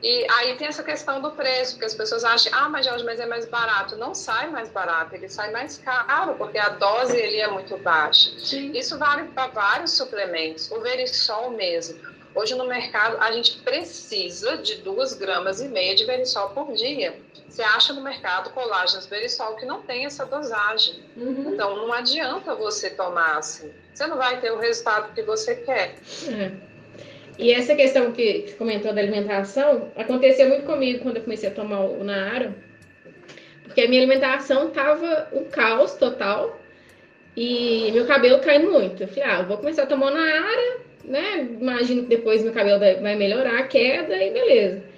e aí tem essa questão do preço, porque as pessoas acham, ah, mas Jorge, mas é mais barato. Não sai mais barato, ele sai mais caro, porque a dose ele é muito baixa. Sim. Isso vale para vários suplementos, o Verisol mesmo. Hoje no mercado a gente precisa de duas gramas e meia de Verisol por dia. Você acha no mercado colágenos Verisol que não tem essa dosagem. Uhum. Então não adianta você tomar assim. Você não vai ter o resultado que você quer. É. E essa questão que você comentou da alimentação aconteceu muito comigo quando eu comecei a tomar o Naara, porque a minha alimentação tava um caos total e meu cabelo caindo muito. Eu falei, ah, eu vou começar a tomar o Naara, né? Imagino que depois meu cabelo vai melhorar a queda e beleza.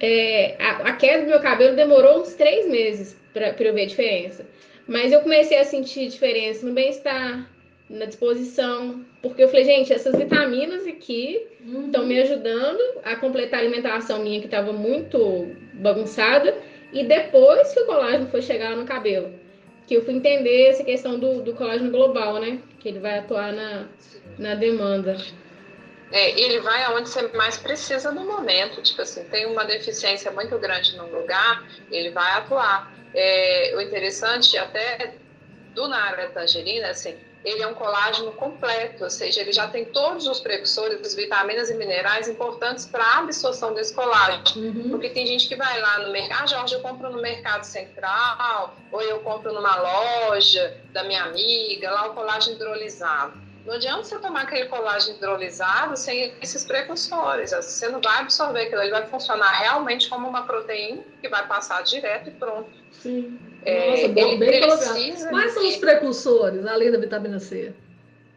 É, a, a, queda do meu cabelo demorou uns três meses para eu ver a diferença. Mas eu comecei a sentir diferença no bem-estar, na disposição, porque eu falei, gente, essas vitaminas aqui estão uhum. me ajudando a completar a alimentação minha que estava muito bagunçada e depois que o colágeno foi chegar no cabelo, que eu fui entender essa questão do, do colágeno global, né? Que ele vai atuar na, na demanda. É, ele vai aonde você mais precisa no momento. Tipo assim, tem uma deficiência muito grande num lugar, ele vai atuar. É, o interessante até do Nara Tangerina, assim, ele é um colágeno completo, ou seja, ele já tem todos os precursores, vitaminas e minerais importantes para a absorção desse colágeno. Uhum. Porque tem gente que vai lá no mercado, ah, Jorge, eu compro no mercado central, ou eu compro numa loja da minha amiga, lá o colágeno hidrolisado. Não adianta você tomar aquele colágeno hidrolisado sem esses precursores. Você não vai absorver aquilo, ele vai funcionar realmente como uma proteína que vai passar direto e pronto. Sim. É, Nossa, bom, bem colocado. Quais são os precursores, além da vitamina C?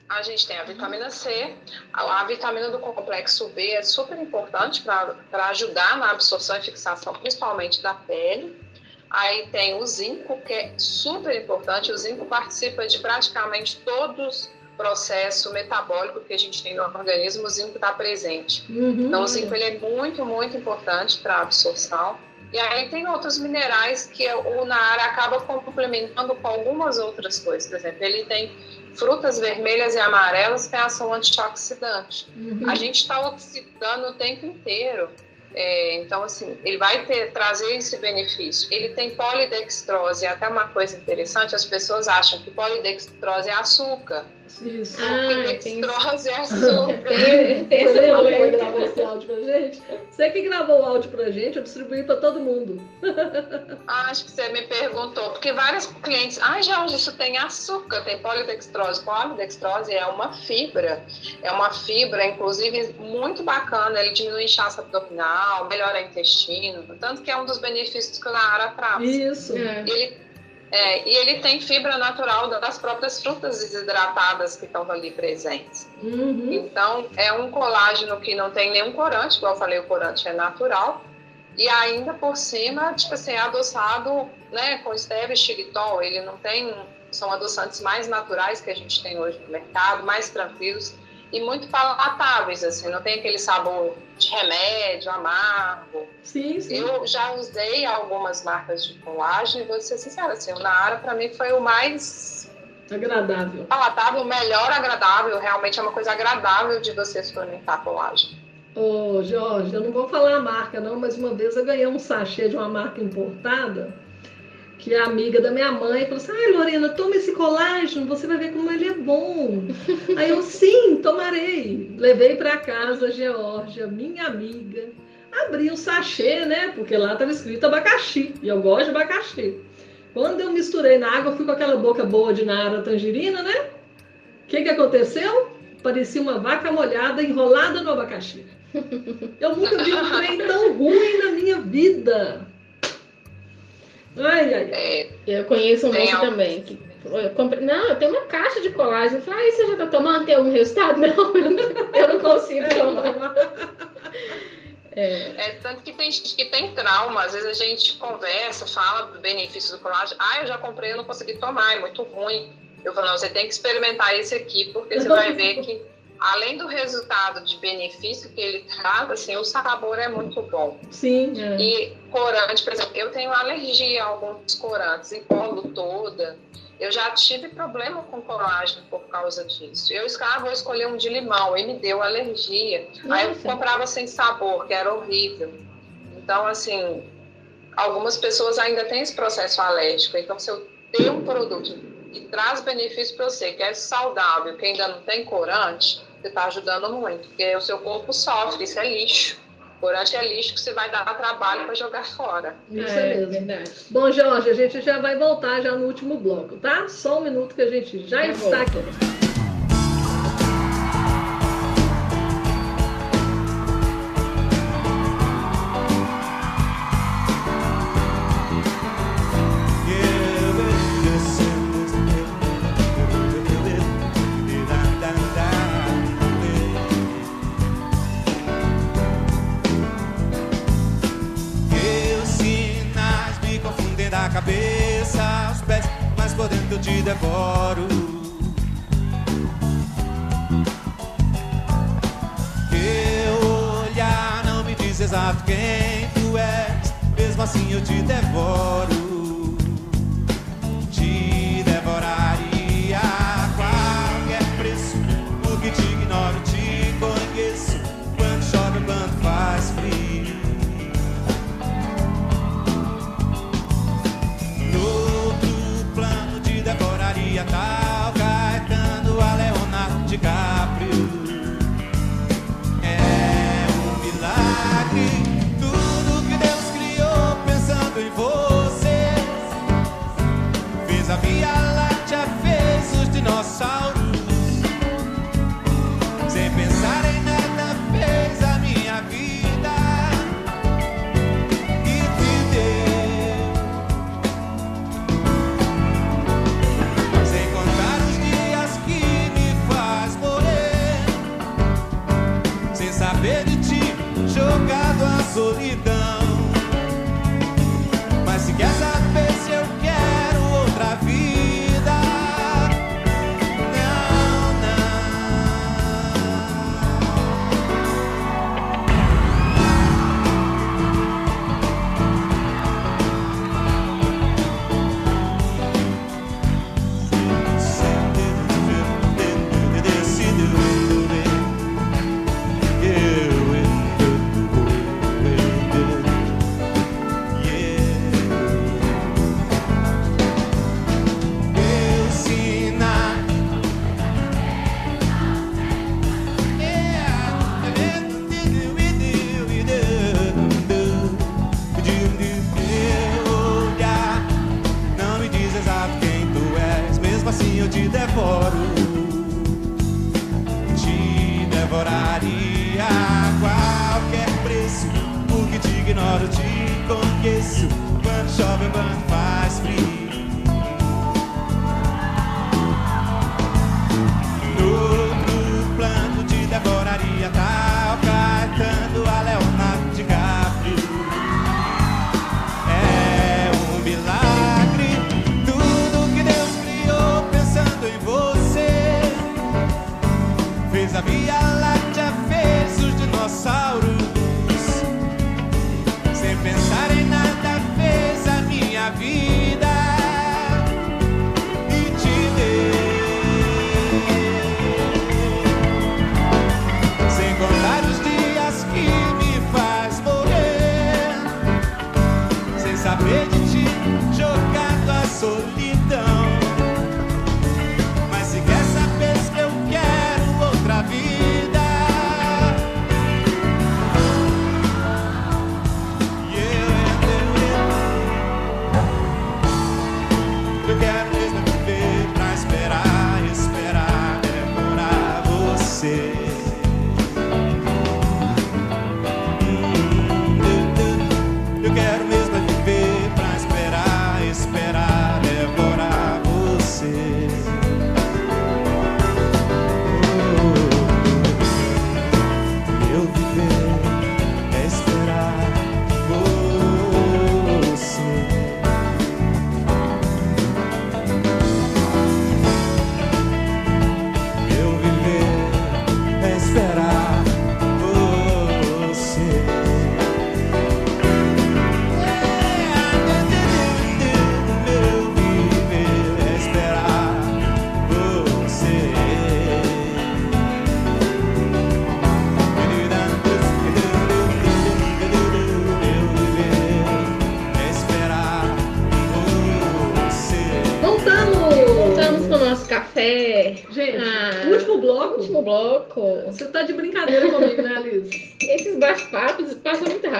A gente tem a vitamina C, a, a vitamina do complexo B é super importante para ajudar na absorção e fixação, principalmente da pele. Aí tem o zinco, que é super importante. O zinco participa de praticamente todos processo metabólico que a gente tem no organismo, o zinco está presente. Uhum. Então, o zinco ele é muito, muito importante para a absorção. E aí tem outros minerais que o Naara acaba complementando com algumas outras coisas. Por exemplo, ele tem frutas vermelhas e amarelas que têm ação antioxidante. Uhum. A gente está oxidando o tempo inteiro. É, então, assim, ele vai ter, trazer esse benefício. Ele tem polidextrose, até uma coisa interessante, as pessoas acham que polidextrose é açúcar. Isso. Ah, dextrose é açúcar. tem, tem Você lembra que gravou esse áudio pra gente? Você que gravou o áudio pra gente, eu distribuí pra todo mundo. Ah, acho que você me perguntou, porque vários clientes, ah, Jorge, isso tem açúcar, tem polidextrose. Polidextrose é uma fibra, é uma fibra, inclusive, muito bacana, ele diminui inchaço abdominal, melhora o intestino, tanto que é um dos benefícios que o Naara traz. Isso. É. Ele é, e ele tem fibra natural das próprias frutas desidratadas que estão ali presentes. Uhum. Então, é um colágeno que não tem nenhum corante, igual eu falei, o corante é natural. E ainda por cima, tipo assim, é adoçado né, com stevia e xilitol. Ele não tem... São adoçantes mais naturais que a gente tem hoje no mercado, mais tranquilos e muito palatáveis, assim, não tem aquele sabor de remédio, amargo. Sim, sim. Eu já usei algumas marcas de colágeno e vou ser sincera, assim, o Naara para mim foi o mais agradável. Palatável, o melhor agradável, realmente é uma coisa agradável de você experimentar colágeno. Ô, Jorge, eu não vou falar a marca não, mas uma vez eu ganhei um sachê de uma marca importada que é amiga da minha mãe, falou assim: ai, Lorena, toma esse colágeno, você vai ver como ele é bom. Aí eu, sim, tomarei. Levei para casa a Geórgia, minha amiga. Abri o um sachê, né? Porque lá estava escrito abacaxi. E eu gosto de abacaxi. Quando eu misturei na água, eu fui com aquela boca boa de nara tangerina, né? O que, que aconteceu? Parecia uma vaca molhada enrolada no abacaxi. Eu nunca vi um trem tão ruim na minha vida. Ai, ai. É, eu conheço um moço também que eu comprei, não, eu tenho uma caixa de colágeno. Eu falei, ah, você já tá tomando? Tem algum resultado? Não, eu não consigo tomar. É. é. tanto que tem gente que tem trauma, às vezes a gente conversa, fala do benefício do colágeno. Ah, eu já comprei, eu não consegui tomar, é muito ruim. Eu falo, não, você tem que experimentar esse aqui, porque você vai ver que além do resultado de benefício que ele traz, assim, o sabor é muito bom. Sim. É. E corante, por exemplo, eu tenho alergia a alguns corantes, encolho toda. Eu já tive problema com colágeno por causa disso. Eu ah, vou escolher um de limão e me deu alergia. Nossa. Aí eu comprava sem sabor, que era horrível. Então, assim, algumas pessoas ainda têm esse processo alérgico. Então, se eu tenho um produto que traz benefício para você, que é saudável, que ainda não tem corante, você está ajudando muito, porque o seu corpo sofre, isso é lixo. Corante é lixo que você vai dar trabalho para jogar fora. Isso é, é mesmo. Verdade. Bom, Jorge, a gente já vai voltar já no último bloco, tá? Só um minuto que a gente já, está aqui. Dentro eu te devoro. Teu olhar não me diz exato quem tu és, mesmo assim eu te devoro.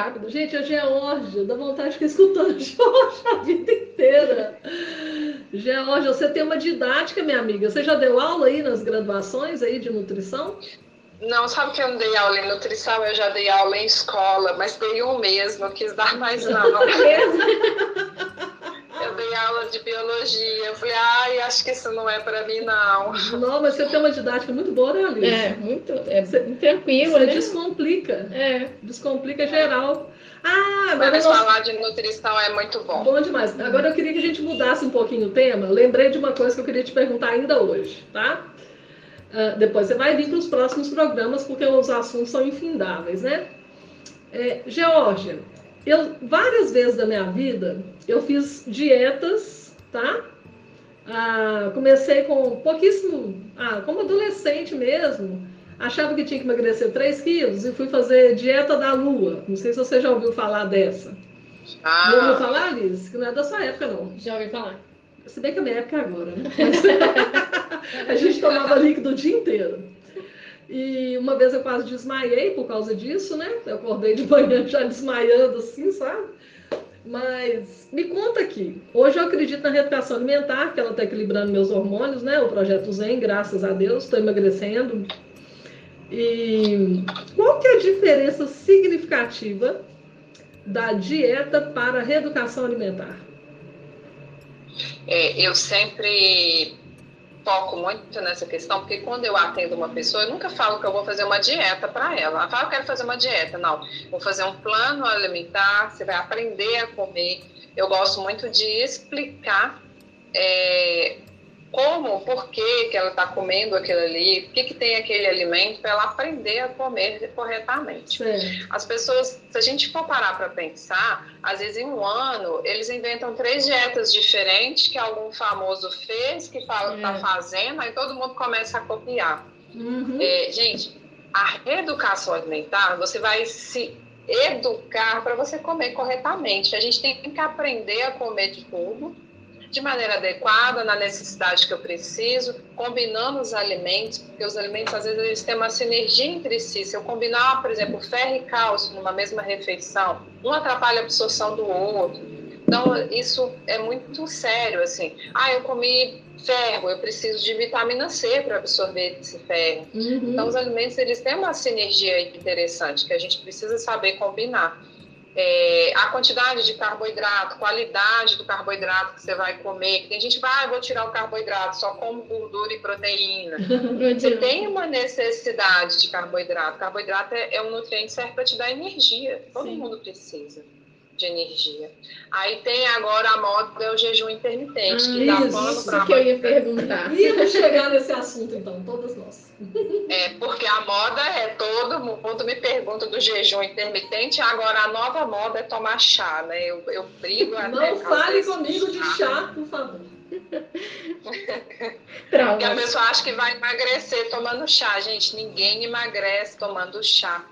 Rápido. Gente, a Geórgia, dá vontade de ficar escutando a Geórgia a vida inteira. Geórgia, você tem uma didática, minha amiga. Você já deu aula aí nas graduações aí de nutrição? Não, sabe que eu não dei aula em nutrição? Eu já dei aula em escola, mas dei um mês, não quis dar mais não. aula de biologia. Eu falei, ai, acho que isso não é para mim, não. Não, mas você tem uma didática muito boa, né, Alice? É, muito, é você, tranquilo, você né? descomplica. É. Descomplica geral. Ah, agora mas nós... falar de nutrição é muito bom. Bom demais. Agora eu queria que a gente mudasse um pouquinho o tema. Lembrei de uma coisa que eu queria te perguntar ainda hoje, tá? Uh, depois você vai vir para os próximos programas, porque os assuntos são infindáveis, né? É, Georgia, eu várias vezes da minha vida eu fiz dietas, tá? Ah, comecei com pouquíssimo, ah, como adolescente mesmo, achava que tinha que emagrecer 3 quilos e fui fazer dieta da lua. Não sei se você já ouviu falar dessa. Ah. Já ouviu falar, Alice? Que não é da sua época, não. Já ouvi falar. Se bem que a minha época é agora, né? a gente tomava líquido o dia inteiro. E uma vez eu quase desmaiei por causa disso, né? Eu acordei de manhã já desmaiando assim, sabe? Mas me conta aqui. Hoje eu acredito na reeducação alimentar, que ela está equilibrando meus hormônios, né? O projeto Zen, graças a Deus, estou emagrecendo. E qual que é a diferença significativa da dieta para a reeducação alimentar? É, eu sempre foco muito nessa questão, porque quando eu atendo uma pessoa, eu nunca falo que eu vou fazer uma dieta para ela. Ela fala, eu quero fazer uma dieta. Não, vou fazer um plano alimentar, você vai aprender a comer. Eu gosto muito de explicar é, como, por que, que ela está comendo aquilo ali, o que, que tem aquele alimento, para ela aprender a comer corretamente. Sim. As pessoas, se a gente for parar para pensar, às vezes em um ano, eles inventam três dietas diferentes que algum famoso fez, que está é. fazendo, aí todo mundo começa a copiar. Uhum. É, gente, a reeducação alimentar, você vai se educar para você comer corretamente. A gente tem que aprender a comer de tudo de maneira adequada, na necessidade que eu preciso, combinando os alimentos, porque os alimentos às vezes eles têm uma sinergia entre si. Se eu combinar, por exemplo, ferro e cálcio numa mesma refeição, um atrapalha a absorção do outro. Então, isso é muito sério, assim. Ah, eu comi ferro, eu preciso de vitamina C para absorver esse ferro. Uhum. Então, os alimentos, eles têm uma sinergia interessante que a gente precisa saber combinar é, a quantidade de carboidrato, qualidade do carboidrato que você vai comer. Tem gente que vai, ah, vou tirar o carboidrato, só como gordura e proteína. você tem uma necessidade de carboidrato. Carboidrato é, é um nutriente certo para te dar energia. Todo Sim. mundo precisa de energia. Aí tem agora a moda é o jejum intermitente, ah, que dá pano para que eu ia perguntar. Ia chegar nesse assunto então, todas nós. É, porque a moda é todo mundo me pergunta do jejum intermitente, agora a nova moda é tomar chá, né? Eu, eu brigo até. Não fale comigo de chá, por favor. Porque a pessoa acha que vai emagrecer tomando chá. Gente, ninguém emagrece tomando chá.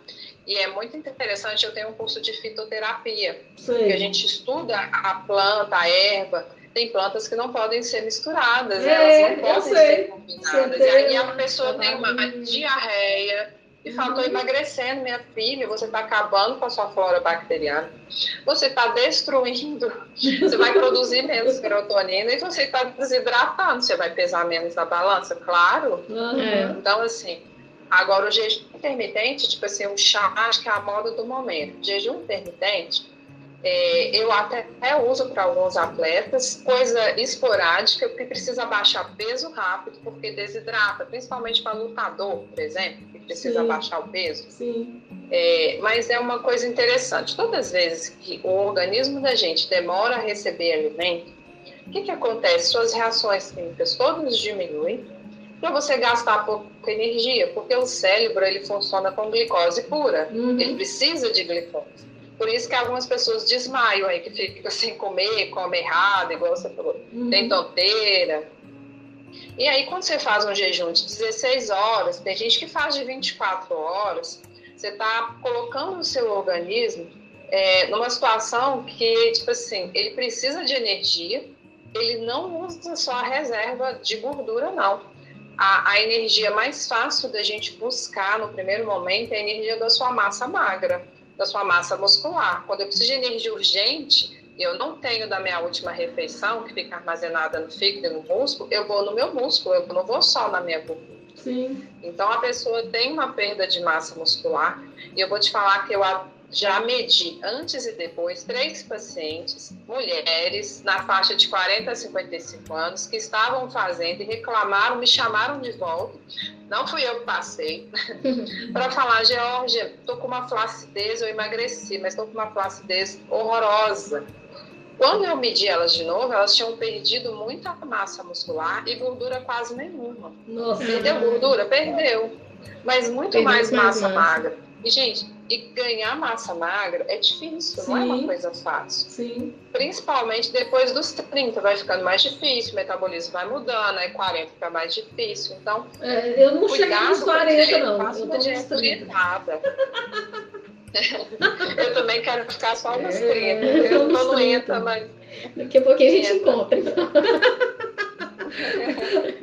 E é muito interessante, eu tenho um curso de fitoterapia, Sim. que a gente estuda a planta, a erva. Tem plantas que não podem ser misturadas, é, elas não podem ser combinadas. E aí a pessoa tem uma diarreia e fala, estou emagrecendo, minha filha, você está acabando com a sua flora bacteriana, você está destruindo, você vai produzir menos serotonina e você está desidratando, você vai pesar menos na balança, claro. Uhum. Então, assim, Agora, o jejum intermitente, tipo assim, o chá, acho que é a moda do momento. Jejum intermitente, é, eu até uso para alguns atletas, coisa esporádica, porque precisa baixar peso rápido, porque desidrata, principalmente para lutador, por exemplo, que precisa Sim. baixar o peso. Sim. É, mas é uma coisa interessante. Todas as vezes que o organismo da gente demora a receber alimento, o que, que acontece? Suas reações químicas todas diminuem para você gastar pouca energia, porque o cérebro ele funciona com glicose pura, uhum. ele precisa de glicose. Por isso que algumas pessoas desmaiam aí, que ficam sem comer, come errado, igual você falou, uhum. tem tonteira. E aí, quando você faz um jejum de 16 horas, tem gente que faz de 24 horas, você está colocando o seu organismo é, numa situação que, tipo assim, ele precisa de energia, ele não usa só a reserva de gordura, não a, a energia mais fácil da gente buscar no primeiro momento é a energia da sua massa magra, da sua massa muscular. Quando eu preciso de energia urgente, eu não tenho da minha última refeição, que fica armazenada no fígado e no músculo, eu vou no meu músculo, eu não vou só na minha gordura. Sim. Então a pessoa tem uma perda de massa muscular, e eu vou te falar que eu já medi antes e depois três pacientes, mulheres, na faixa de 40 a 55 anos, que estavam fazendo e reclamaram, me chamaram de volta. Não fui eu que passei, para falar, Georgia, estou com uma flacidez, eu emagreci, mas estou com uma flacidez horrorosa. Quando eu medi elas de novo, elas tinham perdido muita massa muscular e gordura quase nenhuma. Nossa. Perdeu gordura? Perdeu. Mas muito Perdeu mais massa. magra. E, gente, e ganhar massa magra é difícil, não é uma Sim. coisa fácil. Sim. Principalmente depois dos 30, vai ficando mais difícil, o metabolismo vai mudando, aí 40 fica mais difícil. Então, É, eu não cheguei nos 40, porque não. Eu tô nos dieta 30. orientada. eu também quero ficar só nos É, 30. eu tô Eu tô no 30. ENTA, mas Daqui a pouquinho a gente É. encontra.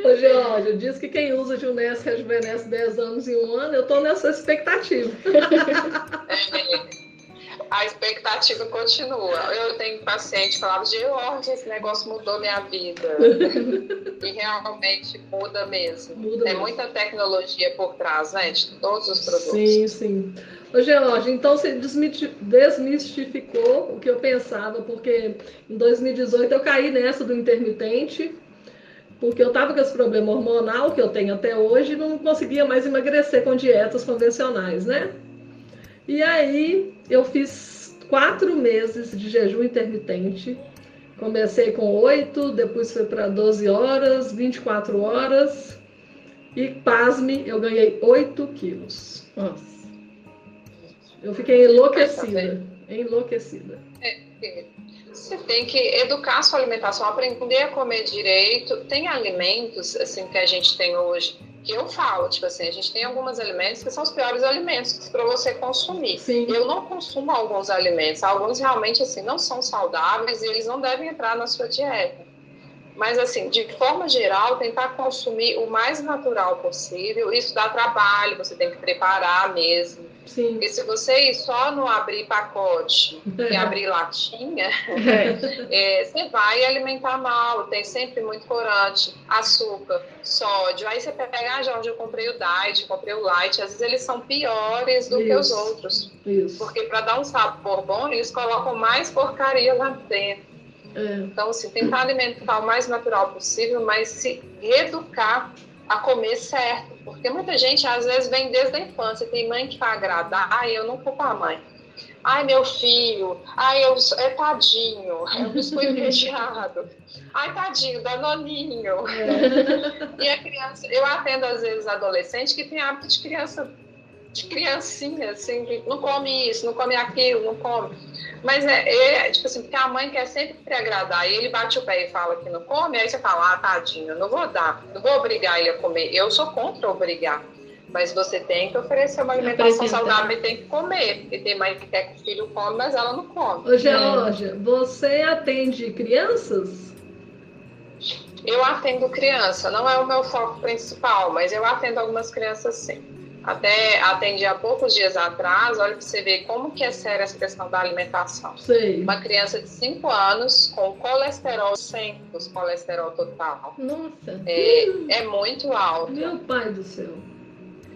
Ô, Georgia, diz que quem usa Junesc rejuvenesce 10 anos em um ano, eu tô nessa expectativa. a expectativa continua. Eu tenho paciente que falava, George, esse negócio mudou minha vida. e realmente muda mesmo. Muda Tem mesmo. muita tecnologia por trás, né? De todos os produtos. Sim, sim. Ô, Georgia, então você desmistificou o que eu pensava, porque em 2018 eu caí nessa do intermitente, porque eu estava com esse problema hormonal que eu tenho até hoje e não conseguia mais emagrecer com dietas convencionais, né? E aí eu fiz quatro meses de jejum intermitente. Comecei com oito, depois foi para 12 horas, 24 horas. E pasme, eu ganhei 8 quilos. Nossa. Eu fiquei enlouquecida. Enlouquecida. Você tem que educar a sua alimentação, aprender a comer direito. Tem alimentos, assim, que a gente tem hoje, que eu falo, tipo assim, a gente tem alguns alimentos que são os piores alimentos para você consumir. Sim. Eu não consumo alguns alimentos, alguns realmente, assim, não são saudáveis e eles não devem entrar na sua dieta. Mas, assim, de forma geral, tentar consumir o mais natural possível. Isso dá trabalho, você tem que preparar mesmo. Sim. Porque se você só no abrir pacote e abrir latinha, É. é, você vai alimentar mal. Tem sempre muito corante, açúcar, sódio. Aí você pega, ah, Jorge, eu comprei o diet, comprei o light. Às vezes eles são piores do que os Isso. outros. Isso. Porque para dar um sabor bom, eles colocam mais porcaria lá dentro. É. Então, assim, tentar alimentar o mais natural possível, mas se reeducar a comer certo. Porque muita gente, às vezes, vem desde a infância. Tem mãe que vai agradar. Ai, eu não culpo a mãe. Ai, meu filho. Ai, eu, é tadinho. É um biscoito recheado. Ai, tadinho, danoninho. E a criança... Eu atendo, às vezes, adolescente que tem hábito de criança... De criancinha, assim, não come isso, não come aquilo, não come. Mas é, é, tipo assim, porque a mãe quer sempre agradar, e ele bate o pé e fala que não come, aí você fala, ah, tadinho, não vou dar, não vou obrigar ele a comer. Eu sou contra obrigar. Mas você tem que oferecer uma alimentação Apresentar. saudável e tem que comer. E tem mãe que quer que o filho come, mas ela não come. Ô, Georgia, você atende crianças? Eu atendo criança, não é o meu foco principal, mas eu atendo algumas crianças sim. Até atendi há poucos dias atrás, olha para você ver como que é séria essa questão da alimentação. Sei. Uma criança de 5 anos com colesterol 100, os colesterol total. Nossa. É, é muito alto. Meu pai do céu.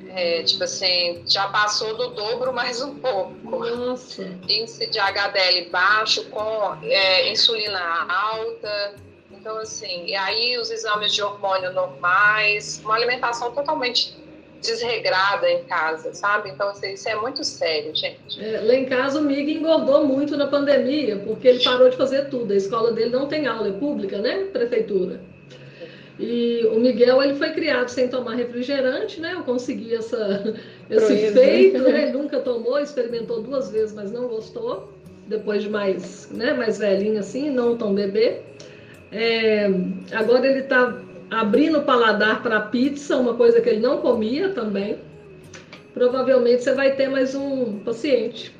É, tipo assim, já passou do dobro mais um pouco. Nossa. Índice de HDL baixo com é, insulina alta. Então, assim, e aí os exames de hormônio normais, uma alimentação totalmente desregrada em casa, sabe? Então, assim, isso é muito sério, gente. É, lá em casa o Mig engordou muito na pandemia, porque ele parou de fazer tudo. A escola dele não tem aula, é pública, né? Prefeitura. E o Miguel, ele foi criado sem tomar refrigerante, né? Eu consegui essa, esse Proeza. feito, né? Ele nunca tomou, experimentou duas vezes, mas não gostou. Depois de mais, né, mais velhinho assim, não tão bebê. É, agora ele está abrindo o paladar para pizza, uma coisa que ele não comia também. Provavelmente você vai ter mais um paciente.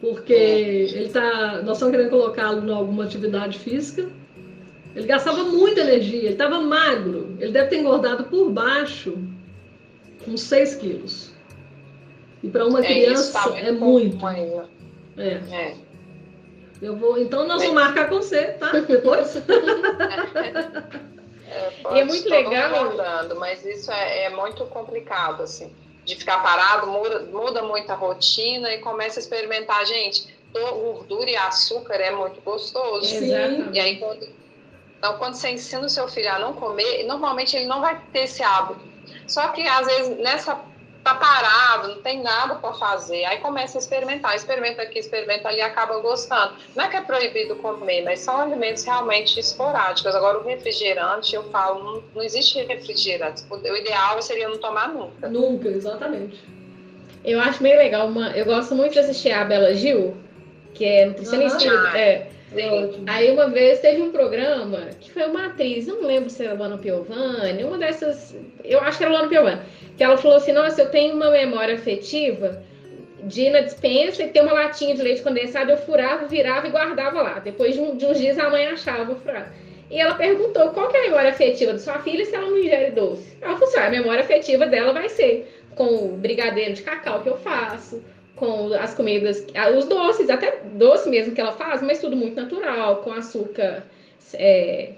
Porque ele tá, nós estamos querendo colocá-lo em alguma atividade física. Ele gastava muita energia, ele estava magro. Ele deve ter engordado por baixo uns 6 quilos. E para uma É, isso criança tá é muito. É. É. Eu vou, então nós vamos marcar com você, tá? Depois? É, E é muito legal- abordando, mas isso é, é muito complicado, assim. de ficar parado, muda, muda muito a rotina e começa a experimentar, gente, gordura e açúcar é muito gostoso. Sim. E aí, quando, então, quando você ensina o seu filho a não comer, normalmente ele não vai ter esse hábito. Só que, às vezes, nessa tá parado, não tem nada para fazer. Aí começa a experimentar, experimenta aqui, experimenta ali, acaba gostando. Não é que é proibido comer, mas são alimentos realmente esporádicos. Agora o refrigerante, eu falo, não, não existe refrigerante. O ideal seria não tomar nunca. Nunca, exatamente. Eu acho meio legal, uma, eu gosto muito de assistir a Bela Gil, que é nutricionista. Uhum. É. Ótimo. Aí uma vez teve um programa que foi uma atriz, não lembro se era Luana Piovani, uma dessas, eu acho que era Luana Piovani, que ela falou assim, nossa, eu tenho uma memória afetiva de ir na dispensa e ter uma latinha de leite condensado, eu furava, virava e guardava lá. Depois de, um- de uns dias a mãe achava furado. E ela perguntou qual que é a memória afetiva da sua filha se ela não ingere doce. Ela falou assim, "Ah, a memória afetiva dela vai ser com o brigadeiro de cacau que eu faço, com as comidas, ah, os doces, até doce mesmo que ela faz, mas tudo muito natural, com açúcar é,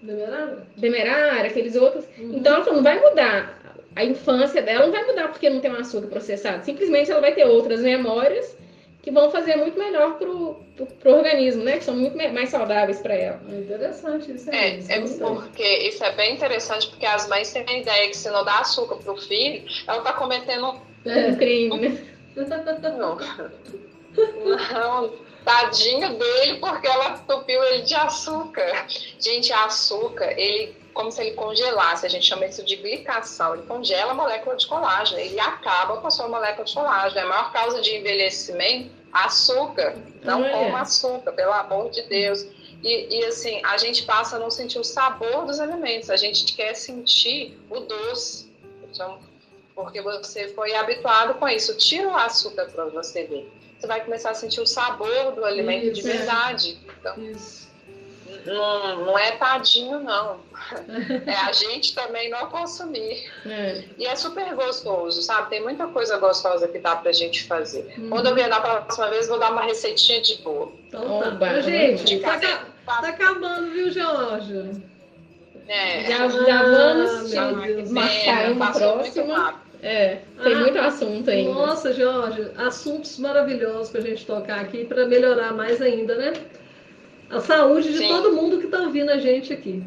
Demerara? demerara, aqueles outros. Uhum. Então ela falou, não vai mudar. A infância dela não vai mudar porque não tem um açúcar processado. Simplesmente ela vai ter outras memórias que vão fazer muito melhor pro, pro, pro organismo, né? Que são muito mais saudáveis para ela. É interessante isso É, aí. é gostei. porque isso é bem interessante, porque as mães têm a ideia que se não dá açúcar pro filho, ela tá cometendo Um crime, né? Não. Não, tadinho dele, porque ela entupiu ele de açúcar. Gente, açúcar, ele, como se ele congelasse, a gente chama isso de glicação. Ele congela a molécula de colágeno, ele acaba com a sua molécula de colágeno. É a maior causa de envelhecimento, açúcar. Não Olha. coma açúcar, pelo amor de Deus. E, e, assim, a gente passa a não sentir o sabor dos alimentos, a gente quer sentir o doce. Então, porque você foi habituado com isso. Tira o açúcar para você ver. Você vai começar a sentir o sabor do alimento de Isso, é. verdade. Então, Isso. Não, não é tadinho, não. É a gente também não consumir. É. E é super gostoso, sabe? Tem muita coisa gostosa que dá pra gente fazer. Uhum. Quando eu vier da próxima vez, vou dar uma receitinha de bolo. Então tá. Oba, gente, de tá, café. ca- tá acabando, viu, Georgia? É, Já, já vamos Ah, Deus. marcar é, uma próxima. É, tem Ah, muito assunto ainda. Nossa, Jorge, assuntos maravilhosos pra gente tocar aqui para melhorar mais ainda, né? A saúde de Sim. todo mundo que tá ouvindo a gente aqui.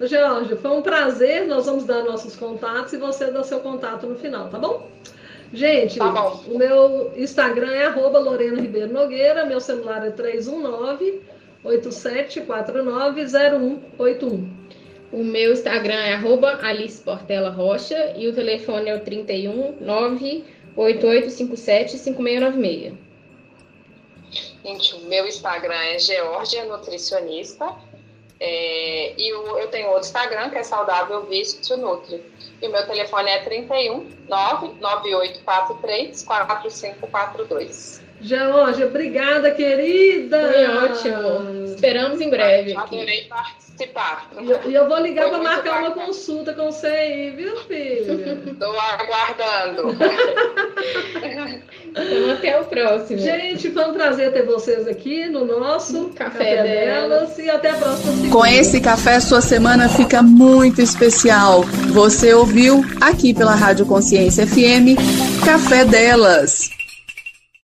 Ô, Jorge, foi um prazer. Nós vamos dar nossos contatos e você dá seu contato no final, tá bom? Gente, Tá bom. o meu Instagram é arroba Lorena Ribeiro Nogueira, meu celular é 319 87490181. O meu Instagram é arroba Alice Portela Rocha e o telefone é o 31 98857 5696. Gente, o meu Instagram é Georgia Nutricionista. É, e o- eu tenho outro Instagram que é Saudável Vício Nutri. E o meu telefone é 31 99843 4542. Georgia, obrigada, querida! Foi ótimo. Esperamos em breve aqui. Adorei participar. E eu, eu vou ligar para marcar uma bacana. consulta com você aí, viu, filha? Estou aguardando. Então até o próximo. Gente, foi um prazer ter vocês aqui no nosso Café Delas. e até a próxima segunda. Com esse café, sua semana fica muito especial. Você ouviu aqui pela Rádio Consciência FM, Café Delas.